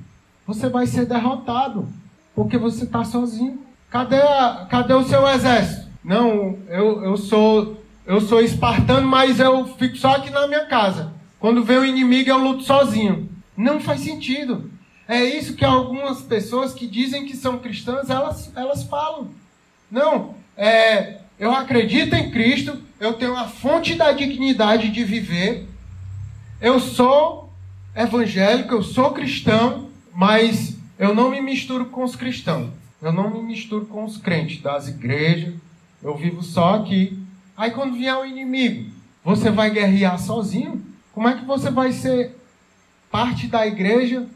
você vai ser derrotado, porque você está sozinho. Cadê, a, cadê o seu exército? Não, eu, eu sou eu sou espartano, mas eu fico só aqui na minha casa. Quando vem o inimigo, eu luto sozinho. Não faz sentido. É isso que algumas pessoas que dizem que são cristãs, elas, elas falam. Não, é, eu acredito em Cristo, eu tenho a fonte da dignidade de viver, eu sou evangélico, eu sou cristão, mas eu não me misturo com os cristãos. Eu não me misturo com os crentes das igrejas. Eu vivo só aqui. Aí quando vier o inimigo, você vai guerrear sozinho? Como é que você vai ser parte da igreja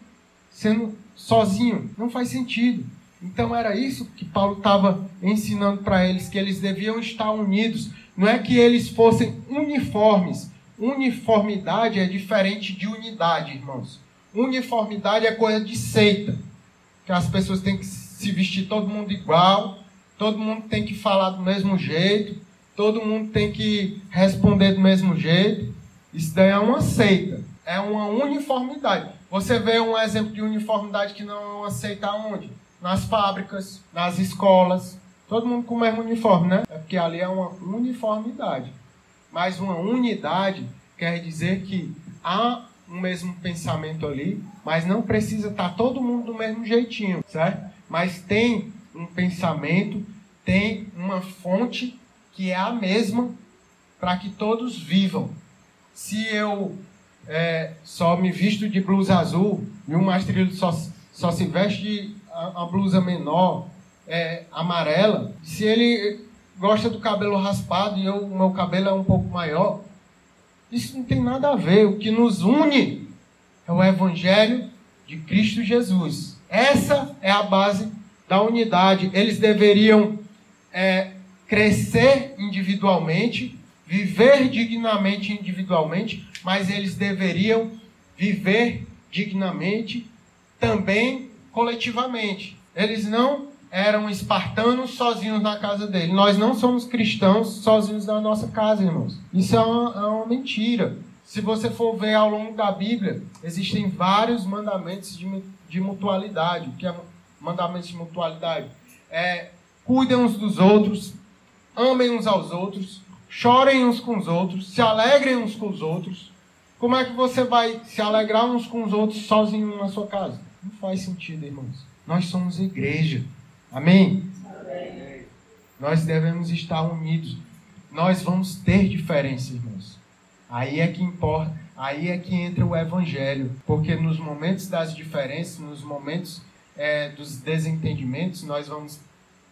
sendo sozinho? Não faz sentido. Então era isso que Paulo estava ensinando para eles, que eles deviam estar unidos. Não é que eles fossem uniformes. Uniformidade é diferente de unidade, irmãos. Uniformidade é coisa de seita. Que as pessoas têm que se vestir todo mundo igual, todo mundo tem que falar do mesmo jeito, todo mundo tem que responder do mesmo jeito. Isso daí é uma seita. É uma uniformidade. Você vê um exemplo de uniformidade que não aceita onde? Nas fábricas, nas escolas. Todo mundo com o mesmo uniforme, né? É porque ali é uma uniformidade. Mas uma unidade quer dizer que há um mesmo pensamento ali, mas não precisa estar tá todo mundo do mesmo jeitinho, certo? Mas tem um pensamento, tem uma fonte que é a mesma para que todos vivam. se eu é, só me visto de blusa azul e um mastrilho só, só se veste de a, a blusa menor, é, amarela, se ele gosta do cabelo raspado e o meu cabelo é um pouco maior, isso não tem nada a ver. O que nos une é o Evangelho de Cristo Jesus. Essa é a base da unidade. Eles deveriam é, crescer individualmente, viver dignamente individualmente, mas eles deveriam viver dignamente também coletivamente. Eles não eram espartanos sozinhos na casa dele. Nós não somos cristãos sozinhos na nossa casa, irmãos. Isso é uma, é uma mentira. Se você for ver ao longo da Bíblia, existem vários mandamentos de, de mutualidade. O que é mandamentos de mutualidade? É, cuidem uns dos outros, amem uns aos outros, chorem uns com os outros, se alegrem uns com os outros. Como é que você vai se alegrar uns com os outros sozinho na sua casa? Não faz sentido, irmãos. Nós somos igreja. Amém? Nós devemos estar unidos. Nós vamos ter diferença, irmãos. Aí é que importa, aí é que entra o evangelho. Porque nos momentos das diferenças, nos momentos é, dos desentendimentos, nós vamos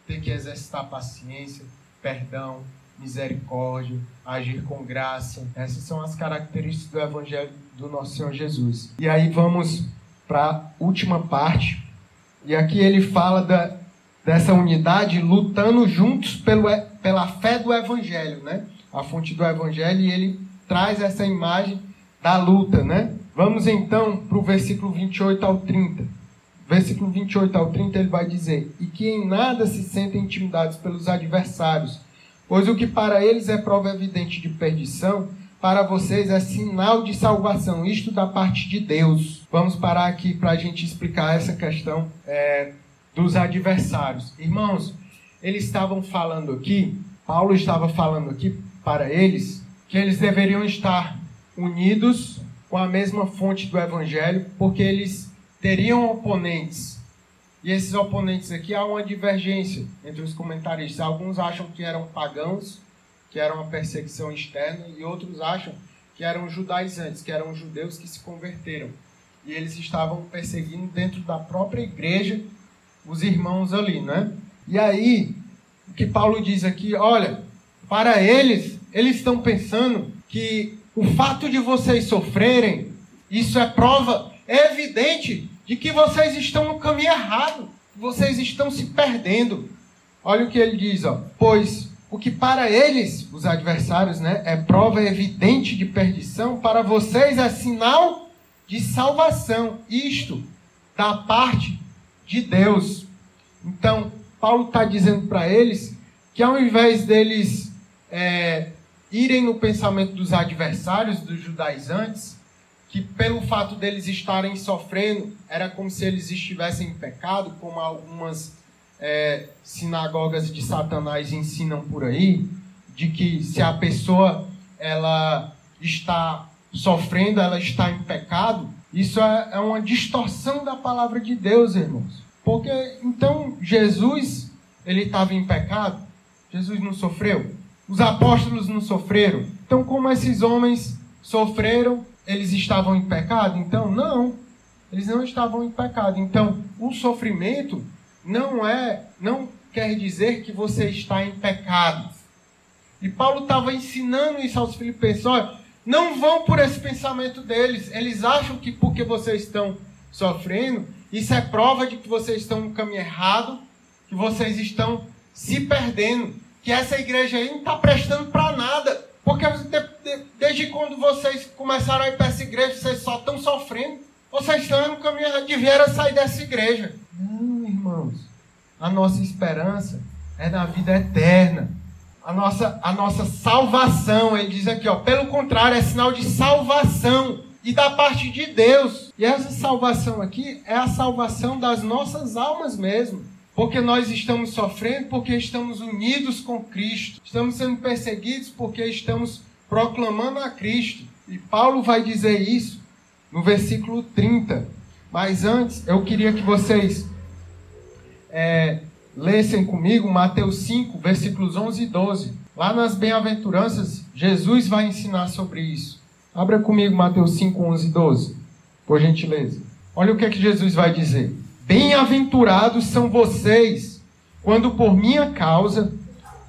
ter que exercitar paciência, perdão, misericórdia, agir com graça. Essas são as características do evangelho do nosso Senhor Jesus. E aí vamos para a última parte. E aqui ele fala da, dessa unidade lutando juntos pelo, pela fé do Evangelho, né? A fonte do Evangelho, e ele traz essa imagem da luta, né? Vamos então para o versículo 28 ao 30. Versículo 28 ao 30 ele vai dizer: E que em nada se sentem intimidados pelos adversários, pois o que para eles é prova evidente de perdição, para vocês é sinal de salvação, isto da parte de Deus. Vamos parar aqui para a gente explicar essa questão é, dos adversários. Irmãos, eles estavam falando aqui, Paulo estava falando aqui para eles, que eles deveriam estar unidos com a mesma fonte do evangelho, porque eles teriam oponentes. E esses oponentes aqui há uma divergência entre os comentaristas. Alguns acham que eram pagãos, que era uma perseguição externa, e outros acham que eram judaizantes, que eram judeus que se converteram. E eles estavam perseguindo dentro da própria igreja os irmãos ali, né? E aí, o que Paulo diz aqui, olha, para eles, eles estão pensando que o fato de vocês sofrerem, isso é prova evidente de que vocês estão no caminho errado, que vocês estão se perdendo. Olha o que ele diz, ó. Pois o que para eles, os adversários, né, é prova evidente de perdição, para vocês é sinal de salvação. Isto da parte de Deus. Então, Paulo está dizendo para eles que ao invés deles é, irem no pensamento dos adversários, dos judaizantes, que pelo fato deles estarem sofrendo, era como se eles estivessem em pecado, como algumas é, sinagogas de Satanás ensinam por aí, de que se a pessoa ela está sofrendo, ela está em pecado, isso é, é uma distorção da palavra de Deus, irmãos. Porque então Jesus, ele estava em pecado? Jesus não sofreu? Os apóstolos não sofreram? Então, como esses homens sofreram, eles estavam em pecado? Então, não. Eles não estavam em pecado. Então, o sofrimento não é, não quer dizer que você está em pecado. E Paulo estava ensinando isso aos filipenses. Olha, não vão por esse pensamento deles. Eles acham que porque vocês estão sofrendo, isso é prova de que vocês estão no caminho errado, que vocês estão se perdendo, que essa igreja aí não está prestando para nada. Porque desde quando vocês começaram a ir para essa igreja, vocês só estão sofrendo. Vocês estão no caminho errado, deveriam sair dessa igreja. Não, irmãos. A nossa esperança é na vida eterna. A nossa, a nossa salvação, ele diz aqui, ó, pelo contrário, é sinal de salvação e da parte de Deus. E essa salvação aqui é a salvação das nossas almas mesmo. Porque nós estamos sofrendo porque estamos unidos com Cristo. Estamos sendo perseguidos porque estamos proclamando a Cristo. E Paulo vai dizer isso no versículo 30. Mas antes, eu queria que vocês é, lessem comigo Mateus 5, versículos 11 e 12. Lá nas bem-aventuranças, Jesus vai ensinar sobre isso Abra comigo Mateus 5, 11 e 12, por gentileza. Olha o que é que Jesus vai dizer. Bem-aventurados são vocês, quando por minha causa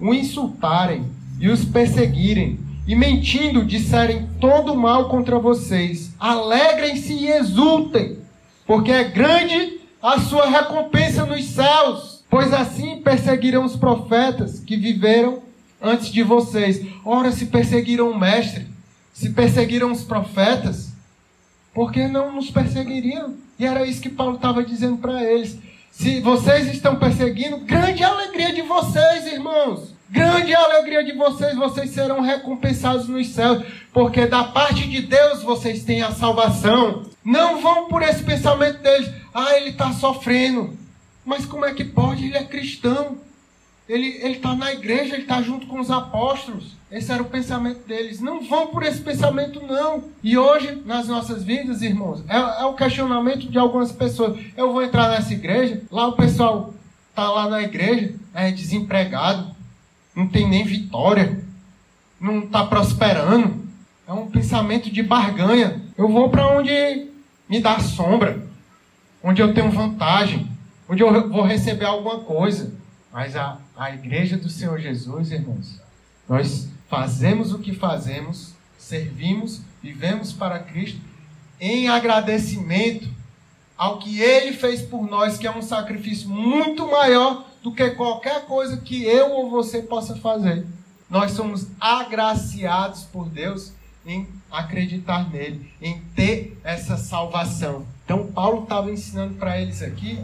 o insultarem e os perseguirem, e mentindo disserem todo mal contra vocês. Alegrem-se e exultem, porque é grande a sua recompensa nos céus, pois assim perseguiram os profetas que viveram antes de vocês. Ora, se perseguiram o mestre, se perseguiram os profetas, por que não nos perseguiriam? E era isso que Paulo estava dizendo para eles. Se vocês estão perseguindo, grande alegria de vocês, irmãos. Grande alegria de vocês, vocês serão recompensados nos céus, porque da parte de Deus vocês têm a salvação. Não vão por esse pensamento deles, ah, ele está sofrendo. Mas como é que pode? Ele é cristão. Ele está na igreja, ele está junto com os apóstolos. Esse era o pensamento deles. Não vão por esse pensamento, não. E hoje, nas nossas vidas, irmãos, é, é o questionamento de algumas pessoas. Eu vou entrar nessa igreja, lá o pessoal está lá na igreja, é desempregado, não tem nem vitória, não está prosperando. É um pensamento de barganha. Eu vou para onde me dá sombra, onde eu tenho vantagem, onde eu vou receber alguma coisa. Mas a, a igreja do Senhor Jesus, irmãos, nós fazemos o que fazemos, servimos, vivemos para Cristo em agradecimento ao que Ele fez por nós, que é um sacrifício muito maior do que qualquer coisa que eu ou você possa fazer. Nós somos agraciados por Deus em acreditar nele, em ter essa salvação. Então, Paulo estava ensinando para eles aqui,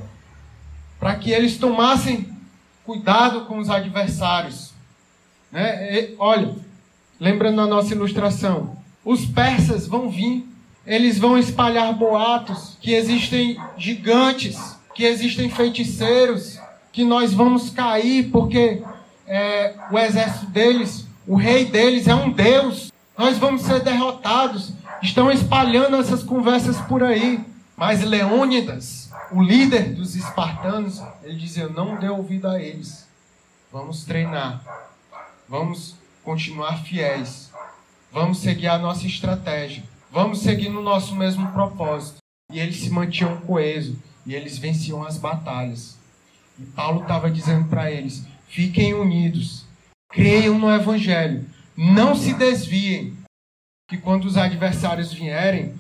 para que eles tomassem cuidado com os adversários. Né? E, olha, lembrando a nossa ilustração, os persas vão vir, eles vão espalhar boatos que existem gigantes, que existem feiticeiros, que nós vamos cair porque é, o exército deles, o rei deles é um deus. Nós vamos ser derrotados. Estão espalhando essas conversas por aí. Mas Leônidas, o líder dos espartanos, ele dizia: não dê ouvido a eles. Vamos treinar. Vamos continuar fiéis. Vamos seguir a nossa estratégia. Vamos seguir no nosso mesmo propósito. E eles se mantinham coesos. E eles venciam as batalhas. E Paulo estava dizendo para eles: fiquem unidos, creiam no Evangelho, não se desviem, que quando os adversários vierem,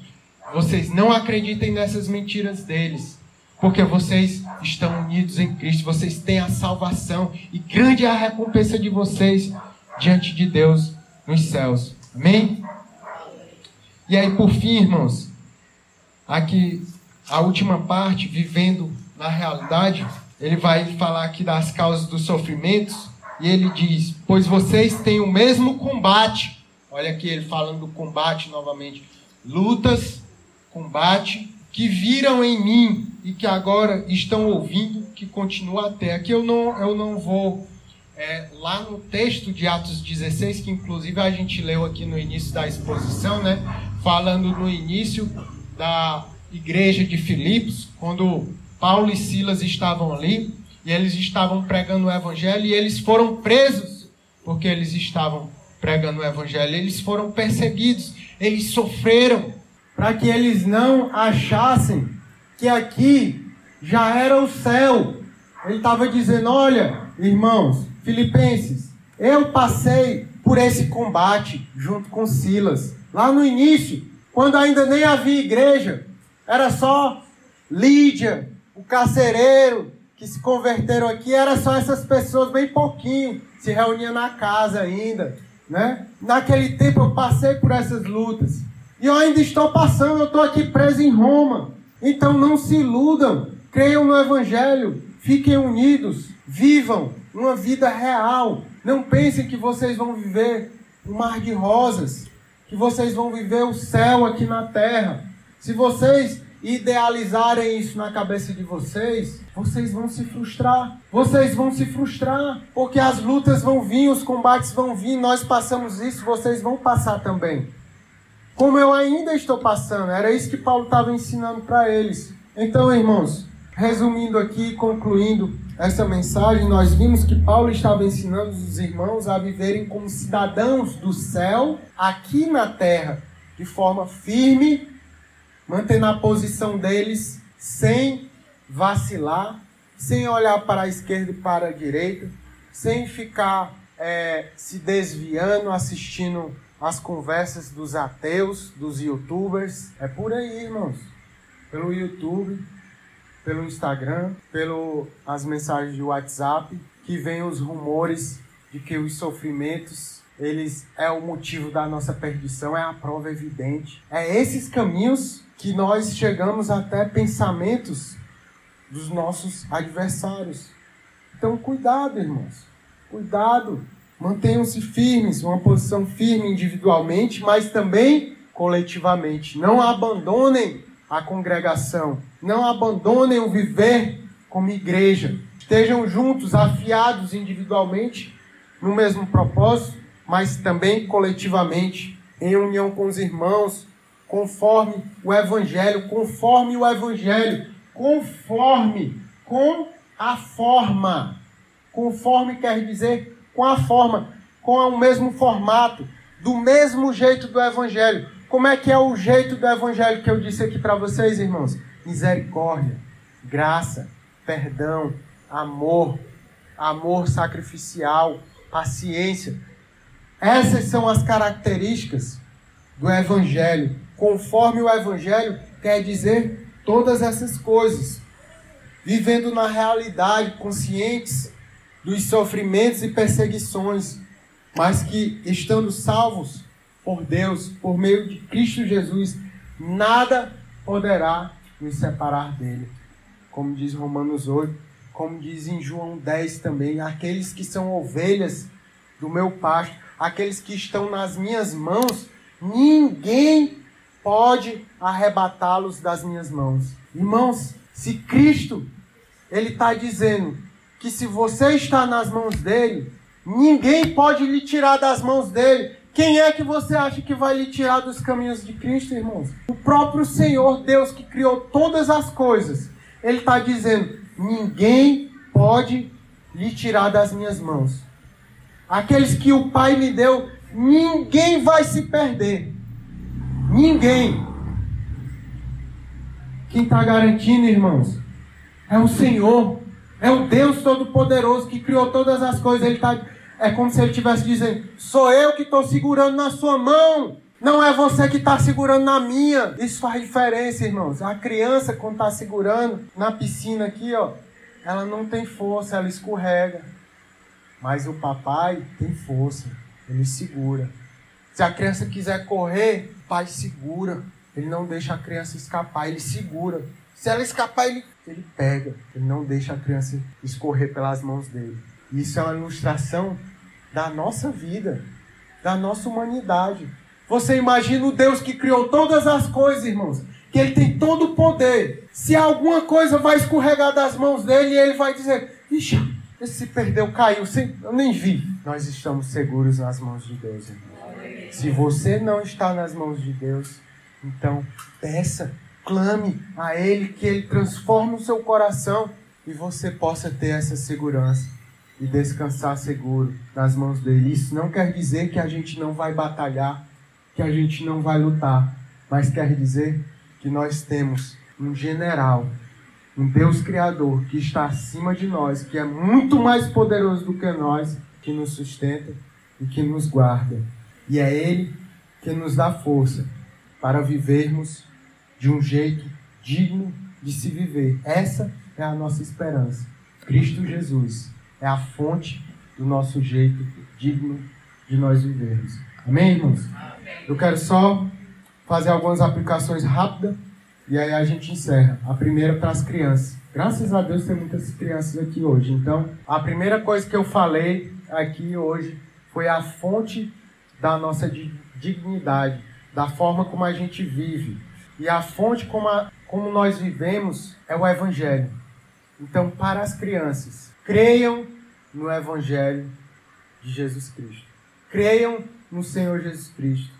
vocês não acreditem nessas mentiras deles, porque vocês estão unidos em Cristo, vocês têm a salvação e grande é a recompensa de vocês diante de Deus nos céus. Amém? E aí, por fim, irmãos, aqui a última parte, vivendo na realidade ele vai falar aqui das causas dos sofrimentos, e ele diz: Pois vocês têm o mesmo combate. Olha aqui ele falando do combate novamente. Lutas, combate, que viram em mim e que agora estão ouvindo, que continua até. Aqui eu não, eu não vou. É, lá no texto de Atos 16, que inclusive a gente leu aqui no início da exposição, né? Falando no início da igreja de Filipos, quando Paulo e Silas estavam ali e eles estavam pregando o evangelho e eles foram presos porque eles estavam pregando o evangelho. Eles foram perseguidos, eles sofreram para que eles não achassem que aqui já era o céu. Ele estava dizendo: Olha, irmãos, filipenses, eu passei por esse combate junto com Silas. Lá no início, quando ainda nem havia igreja, era só Lídia, o carcereiro que se converteram aqui era só essas pessoas bem pouquinho, se reuniam na casa ainda, né? Naquele tempo eu passei por essas lutas. E eu ainda estou passando, eu estou aqui preso em Roma. Então não se iludam, creiam no evangelho, fiquem unidos, vivam uma vida real. Não pensem que vocês vão viver um mar de rosas, que vocês vão viver o céu aqui na terra. Se vocês idealizarem isso na cabeça de vocês, vocês vão se frustrar. Vocês vão se frustrar, porque as lutas vão vir, os combates vão vir, nós passamos isso, vocês vão passar também. Como eu ainda estou passando, era isso que Paulo estava ensinando para eles. Então, irmãos, resumindo aqui, concluindo essa mensagem, nós vimos que Paulo estava ensinando os irmãos a viverem como cidadãos do céu aqui na terra de forma firme, mantendo a posição deles sem vacilar, sem olhar para a esquerda e para a direita, sem ficar é, se desviando, assistindo as conversas dos ateus, dos youtubers. É por aí, irmãos. Pelo YouTube, pelo Instagram, pelas as mensagens de WhatsApp, que vem os rumores de que os sofrimentos eles é o motivo da nossa perdição, é a prova evidente. É esses caminhos que nós chegamos até pensamentos dos nossos adversários. Então, cuidado, irmãos. Cuidado. Mantenham-se firmes, uma posição firme individualmente, mas também coletivamente. Não abandonem a congregação. Não abandonem o viver como igreja. Estejam juntos, afiados individualmente no mesmo propósito, mas também coletivamente, em união com os irmãos, conforme o Evangelho, conforme o Evangelho, conforme, com a forma. Conforme quer dizer com a forma, com o mesmo formato, do mesmo jeito do Evangelho. Como é que é o jeito do Evangelho que eu disse aqui para vocês, irmãos? Misericórdia, graça, perdão, amor, amor sacrificial, paciência. Essas são as características do Evangelho. Conforme o Evangelho quer dizer todas essas coisas. Vivendo na realidade, conscientes dos sofrimentos e perseguições, mas que, estando salvos por Deus, por meio de Cristo Jesus, nada poderá nos separar dele. Como diz Romanos 8, como diz em João 10 também, aqueles que são ovelhas do meu pasto, aqueles que estão nas minhas mãos, ninguém pode arrebatá-los das minhas mãos. Irmãos, se Cristo ele está dizendo que se você está nas mãos dele, ninguém pode lhe tirar das mãos dele. Quem é que você acha que vai lhe tirar dos caminhos de Cristo, irmãos? O próprio Senhor, Deus que criou todas as coisas. Ele está dizendo: ninguém pode lhe tirar das minhas mãos. Aqueles que o Pai me deu, ninguém vai se perder. Ninguém. Quem está garantindo, irmãos, é o Senhor. É o Deus Todo-Poderoso que criou todas as coisas. Ele tá, é como se ele estivesse dizendo: sou eu que estou segurando na sua mão. Não é você que está segurando na minha. Isso faz diferença, irmãos. A criança, quando está segurando na piscina aqui, ó, ela não tem força, ela escorrega. Mas o papai tem força, ele segura. Se a criança quiser correr, o pai segura. Ele não deixa a criança escapar, ele segura. Se ela escapar, ele ele pega, ele não deixa a criança escorrer pelas mãos dele. Isso é uma ilustração da nossa vida, da nossa humanidade. Você imagina o Deus que criou todas as coisas, irmãos, que ele tem todo o poder. Se alguma coisa vai escorregar das mãos dele, ele vai dizer: Ixi, esse se perdeu, caiu, eu nem vi. Nós estamos seguros nas mãos de Deus, irmão. Se você não está nas mãos de Deus, então peça clame a Ele, que Ele transforme o seu coração e você possa ter essa segurança e descansar seguro nas mãos dele. Isso não quer dizer que a gente não vai batalhar, que a gente não vai lutar, mas quer dizer que nós temos um general, um Deus Criador que está acima de nós, que é muito mais poderoso do que nós, que nos sustenta e que nos guarda. E é Ele que nos dá força para vivermos de um jeito digno de se viver. Essa é a nossa esperança. Cristo Jesus é a fonte do nosso jeito digno de nós vivermos. Amém, irmãos? Eu quero só fazer algumas aplicações rápidas e aí a gente encerra. A primeira para as crianças. Graças a Deus tem muitas crianças aqui hoje. Então, a primeira coisa que eu falei aqui hoje foi a fonte da nossa dignidade, da forma como a gente vive. E a fonte como, a, como nós vivemos é o Evangelho. Então, para as crianças, creiam no Evangelho de Jesus Cristo. Creiam no Senhor Jesus Cristo,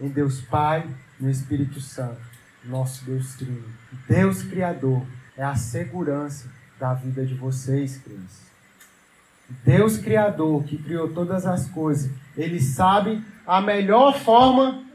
em Deus Pai, no Espírito Santo, nosso Deus Trino. Deus Criador é a segurança da vida de vocês, crianças. Deus Criador, que criou todas as coisas, Ele sabe a melhor forma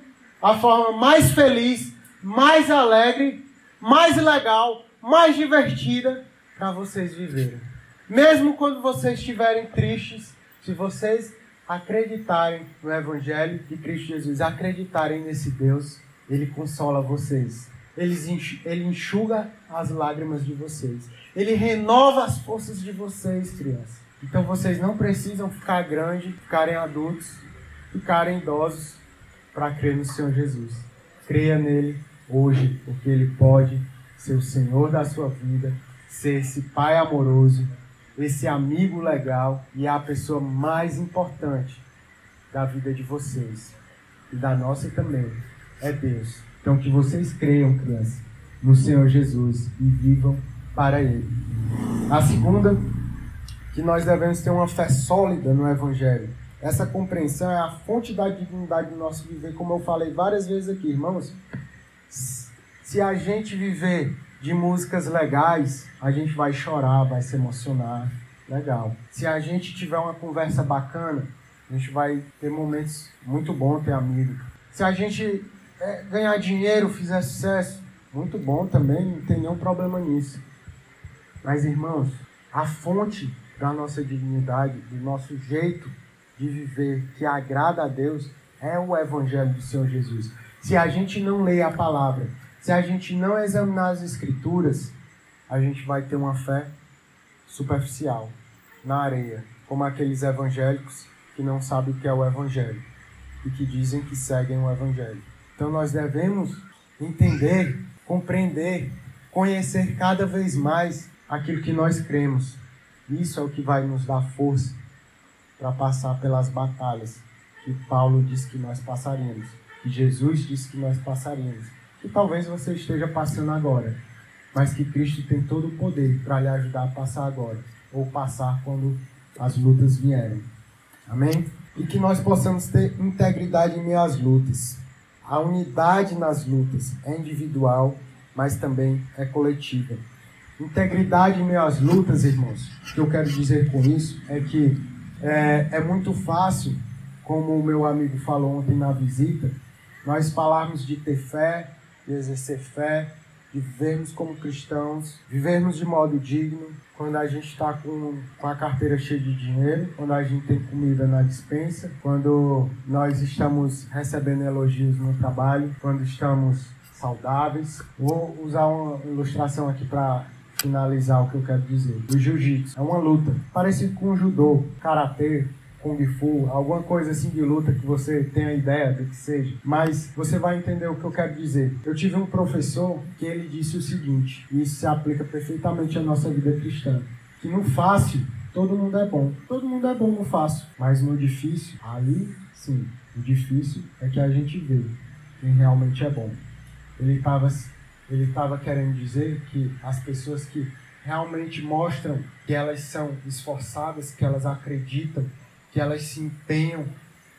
a forma mais feliz, mais alegre, mais legal, mais divertida para vocês viverem. Mesmo quando vocês estiverem tristes, se vocês acreditarem no Evangelho de Cristo Jesus, acreditarem nesse Deus, Ele consola vocês. Ele enxuga as lágrimas de vocês. Ele renova as forças de vocês, crianças. Então vocês não precisam ficar grandes, ficarem adultos, ficarem idosos para crer no Senhor Jesus. Creia nele hoje, porque ele pode ser o Senhor da sua vida, ser esse pai amoroso, esse amigo legal e a pessoa mais importante da vida de vocês e da nossa também é Deus. Então que vocês creiam, crianças, no Senhor Jesus e vivam para Ele. A segunda, que nós devemos ter uma fé sólida no Evangelho. Essa compreensão é a fonte da dignidade do nosso viver, como eu falei várias vezes aqui, irmãos. Se a gente viver de músicas legais, a gente vai chorar, vai se emocionar. Legal. Se a gente tiver uma conversa bacana, a gente vai ter momentos muito bons ter amigo. Se a gente é, ganhar dinheiro, fizer sucesso, muito bom também, não tem nenhum problema nisso. Mas, irmãos, a fonte da nossa dignidade, do nosso jeito de viver que agrada a Deus, é o Evangelho do Senhor Jesus. Se a gente não lê a palavra, se a gente não examinar as escrituras, a gente vai ter uma fé superficial, na areia, como aqueles evangélicos que não sabem o que é o evangelho e que dizem que seguem o evangelho. Então nós devemos entender, compreender, conhecer cada vez mais aquilo que nós cremos. Isso é o que vai nos dar força para passar pelas batalhas que Paulo disse que nós passaríamos, que Jesus disse que nós passaríamos que talvez você esteja passando agora, mas que Cristo tem todo o poder para lhe ajudar a passar agora, ou passar quando as lutas vierem. Amém? E que nós possamos ter integridade em às lutas. A unidade nas lutas é individual, mas também é coletiva. Integridade em às lutas, irmãos, o que eu quero dizer com isso é que é, é muito fácil, como o meu amigo falou ontem na visita, nós falarmos de ter fé, de exercer fé, de vivermos como cristãos, vivermos de modo digno, quando a gente está com, com a carteira cheia de dinheiro, quando a gente tem comida na dispensa, quando nós estamos recebendo elogios no trabalho, quando estamos saudáveis. Vou usar uma ilustração aqui para finalizar o que eu quero dizer. O jiu-jitsu é uma luta, parecido com o judô, karatê, Kung Fu, alguma coisa assim de luta que você tenha ideia do que seja, mas você vai entender o que eu quero dizer. Eu tive um professor que ele disse o seguinte, e isso se aplica perfeitamente à nossa vida cristã, que no fácil todo mundo é bom. Todo mundo é bom no fácil, mas no difícil, aí sim, o difícil é que a gente vê quem realmente é bom. Ele estava ele tava querendo dizer que as pessoas que realmente mostram que elas são esforçadas, que elas acreditam, que elas se empenham,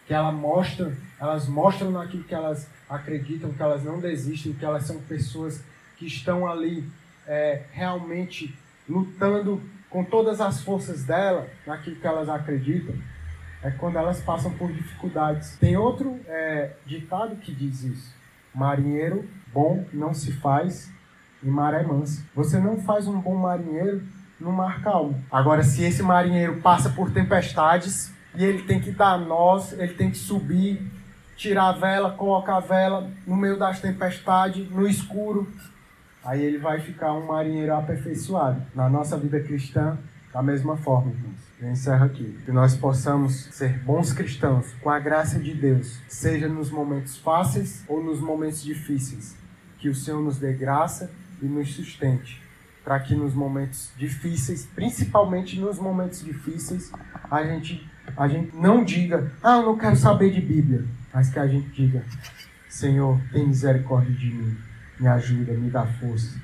que elas mostram, elas mostram naquilo que elas acreditam, que elas não desistem, que elas são pessoas que estão ali é, realmente lutando com todas as forças dela naquilo que elas acreditam, é quando elas passam por dificuldades. Tem outro é, ditado que diz isso: marinheiro bom não se faz em maré mansa. Você não faz um bom marinheiro no mar calmo. Agora, se esse marinheiro passa por tempestades, e ele tem que dar nós, ele tem que subir, tirar a vela, colocar a vela no meio das tempestades, no escuro. Aí ele vai ficar um marinheiro aperfeiçoado. Na nossa vida cristã, da mesma forma, irmãos. Eu encerro aqui. Que nós possamos ser bons cristãos com a graça de Deus, seja nos momentos fáceis ou nos momentos difíceis. Que o Senhor nos dê graça e nos sustente para que nos momentos difíceis, principalmente nos momentos difíceis, a gente, a gente não diga, ah, eu não quero saber de Bíblia, mas que a gente diga, Senhor, tem misericórdia de mim, me ajuda, me dá força.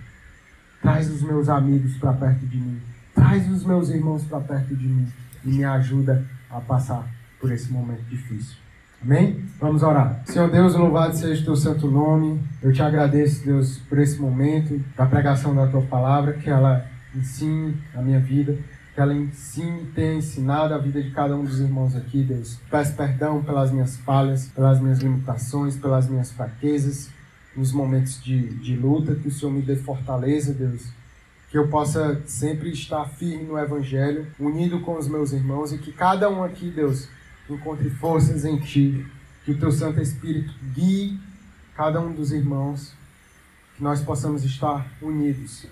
Traz os meus amigos para perto de mim, traz os meus irmãos para perto de mim e me ajuda a passar por esse momento difícil. Amém? Vamos orar. Senhor Deus, louvado seja o teu santo nome. Eu te agradeço, Deus, por esse momento da pregação da tua palavra, que ela ensine a minha vida, que ela ensine tenha ensinado a vida de cada um dos irmãos aqui, Deus. Peço perdão pelas minhas falhas, pelas minhas limitações, pelas minhas fraquezas, nos momentos de, de luta, que o Senhor me dê fortaleza, Deus. Que eu possa sempre estar firme no Evangelho, unido com os meus irmãos e que cada um aqui, Deus, encontre forças em Ti. Que o Teu Santo Espírito guie cada um dos irmãos, que nós possamos estar unidos,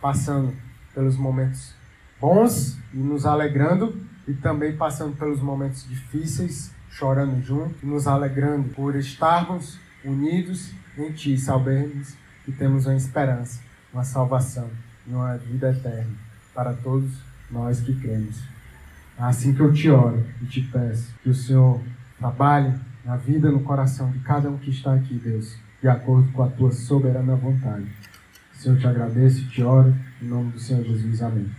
passando pelos momentos bons e nos alegrando, e também passando pelos momentos difíceis, chorando junto, nos alegrando por estarmos unidos em Ti, sabemos que temos uma esperança, uma salvação e uma vida eterna para todos nós que cremos. É assim que eu te oro e te peço que o Senhor trabalhe na vida, no coração de cada um que está aqui, Deus, de acordo com a tua soberana vontade. Senhor, te agradeço e te oro, em nome do Senhor Jesus. Amém.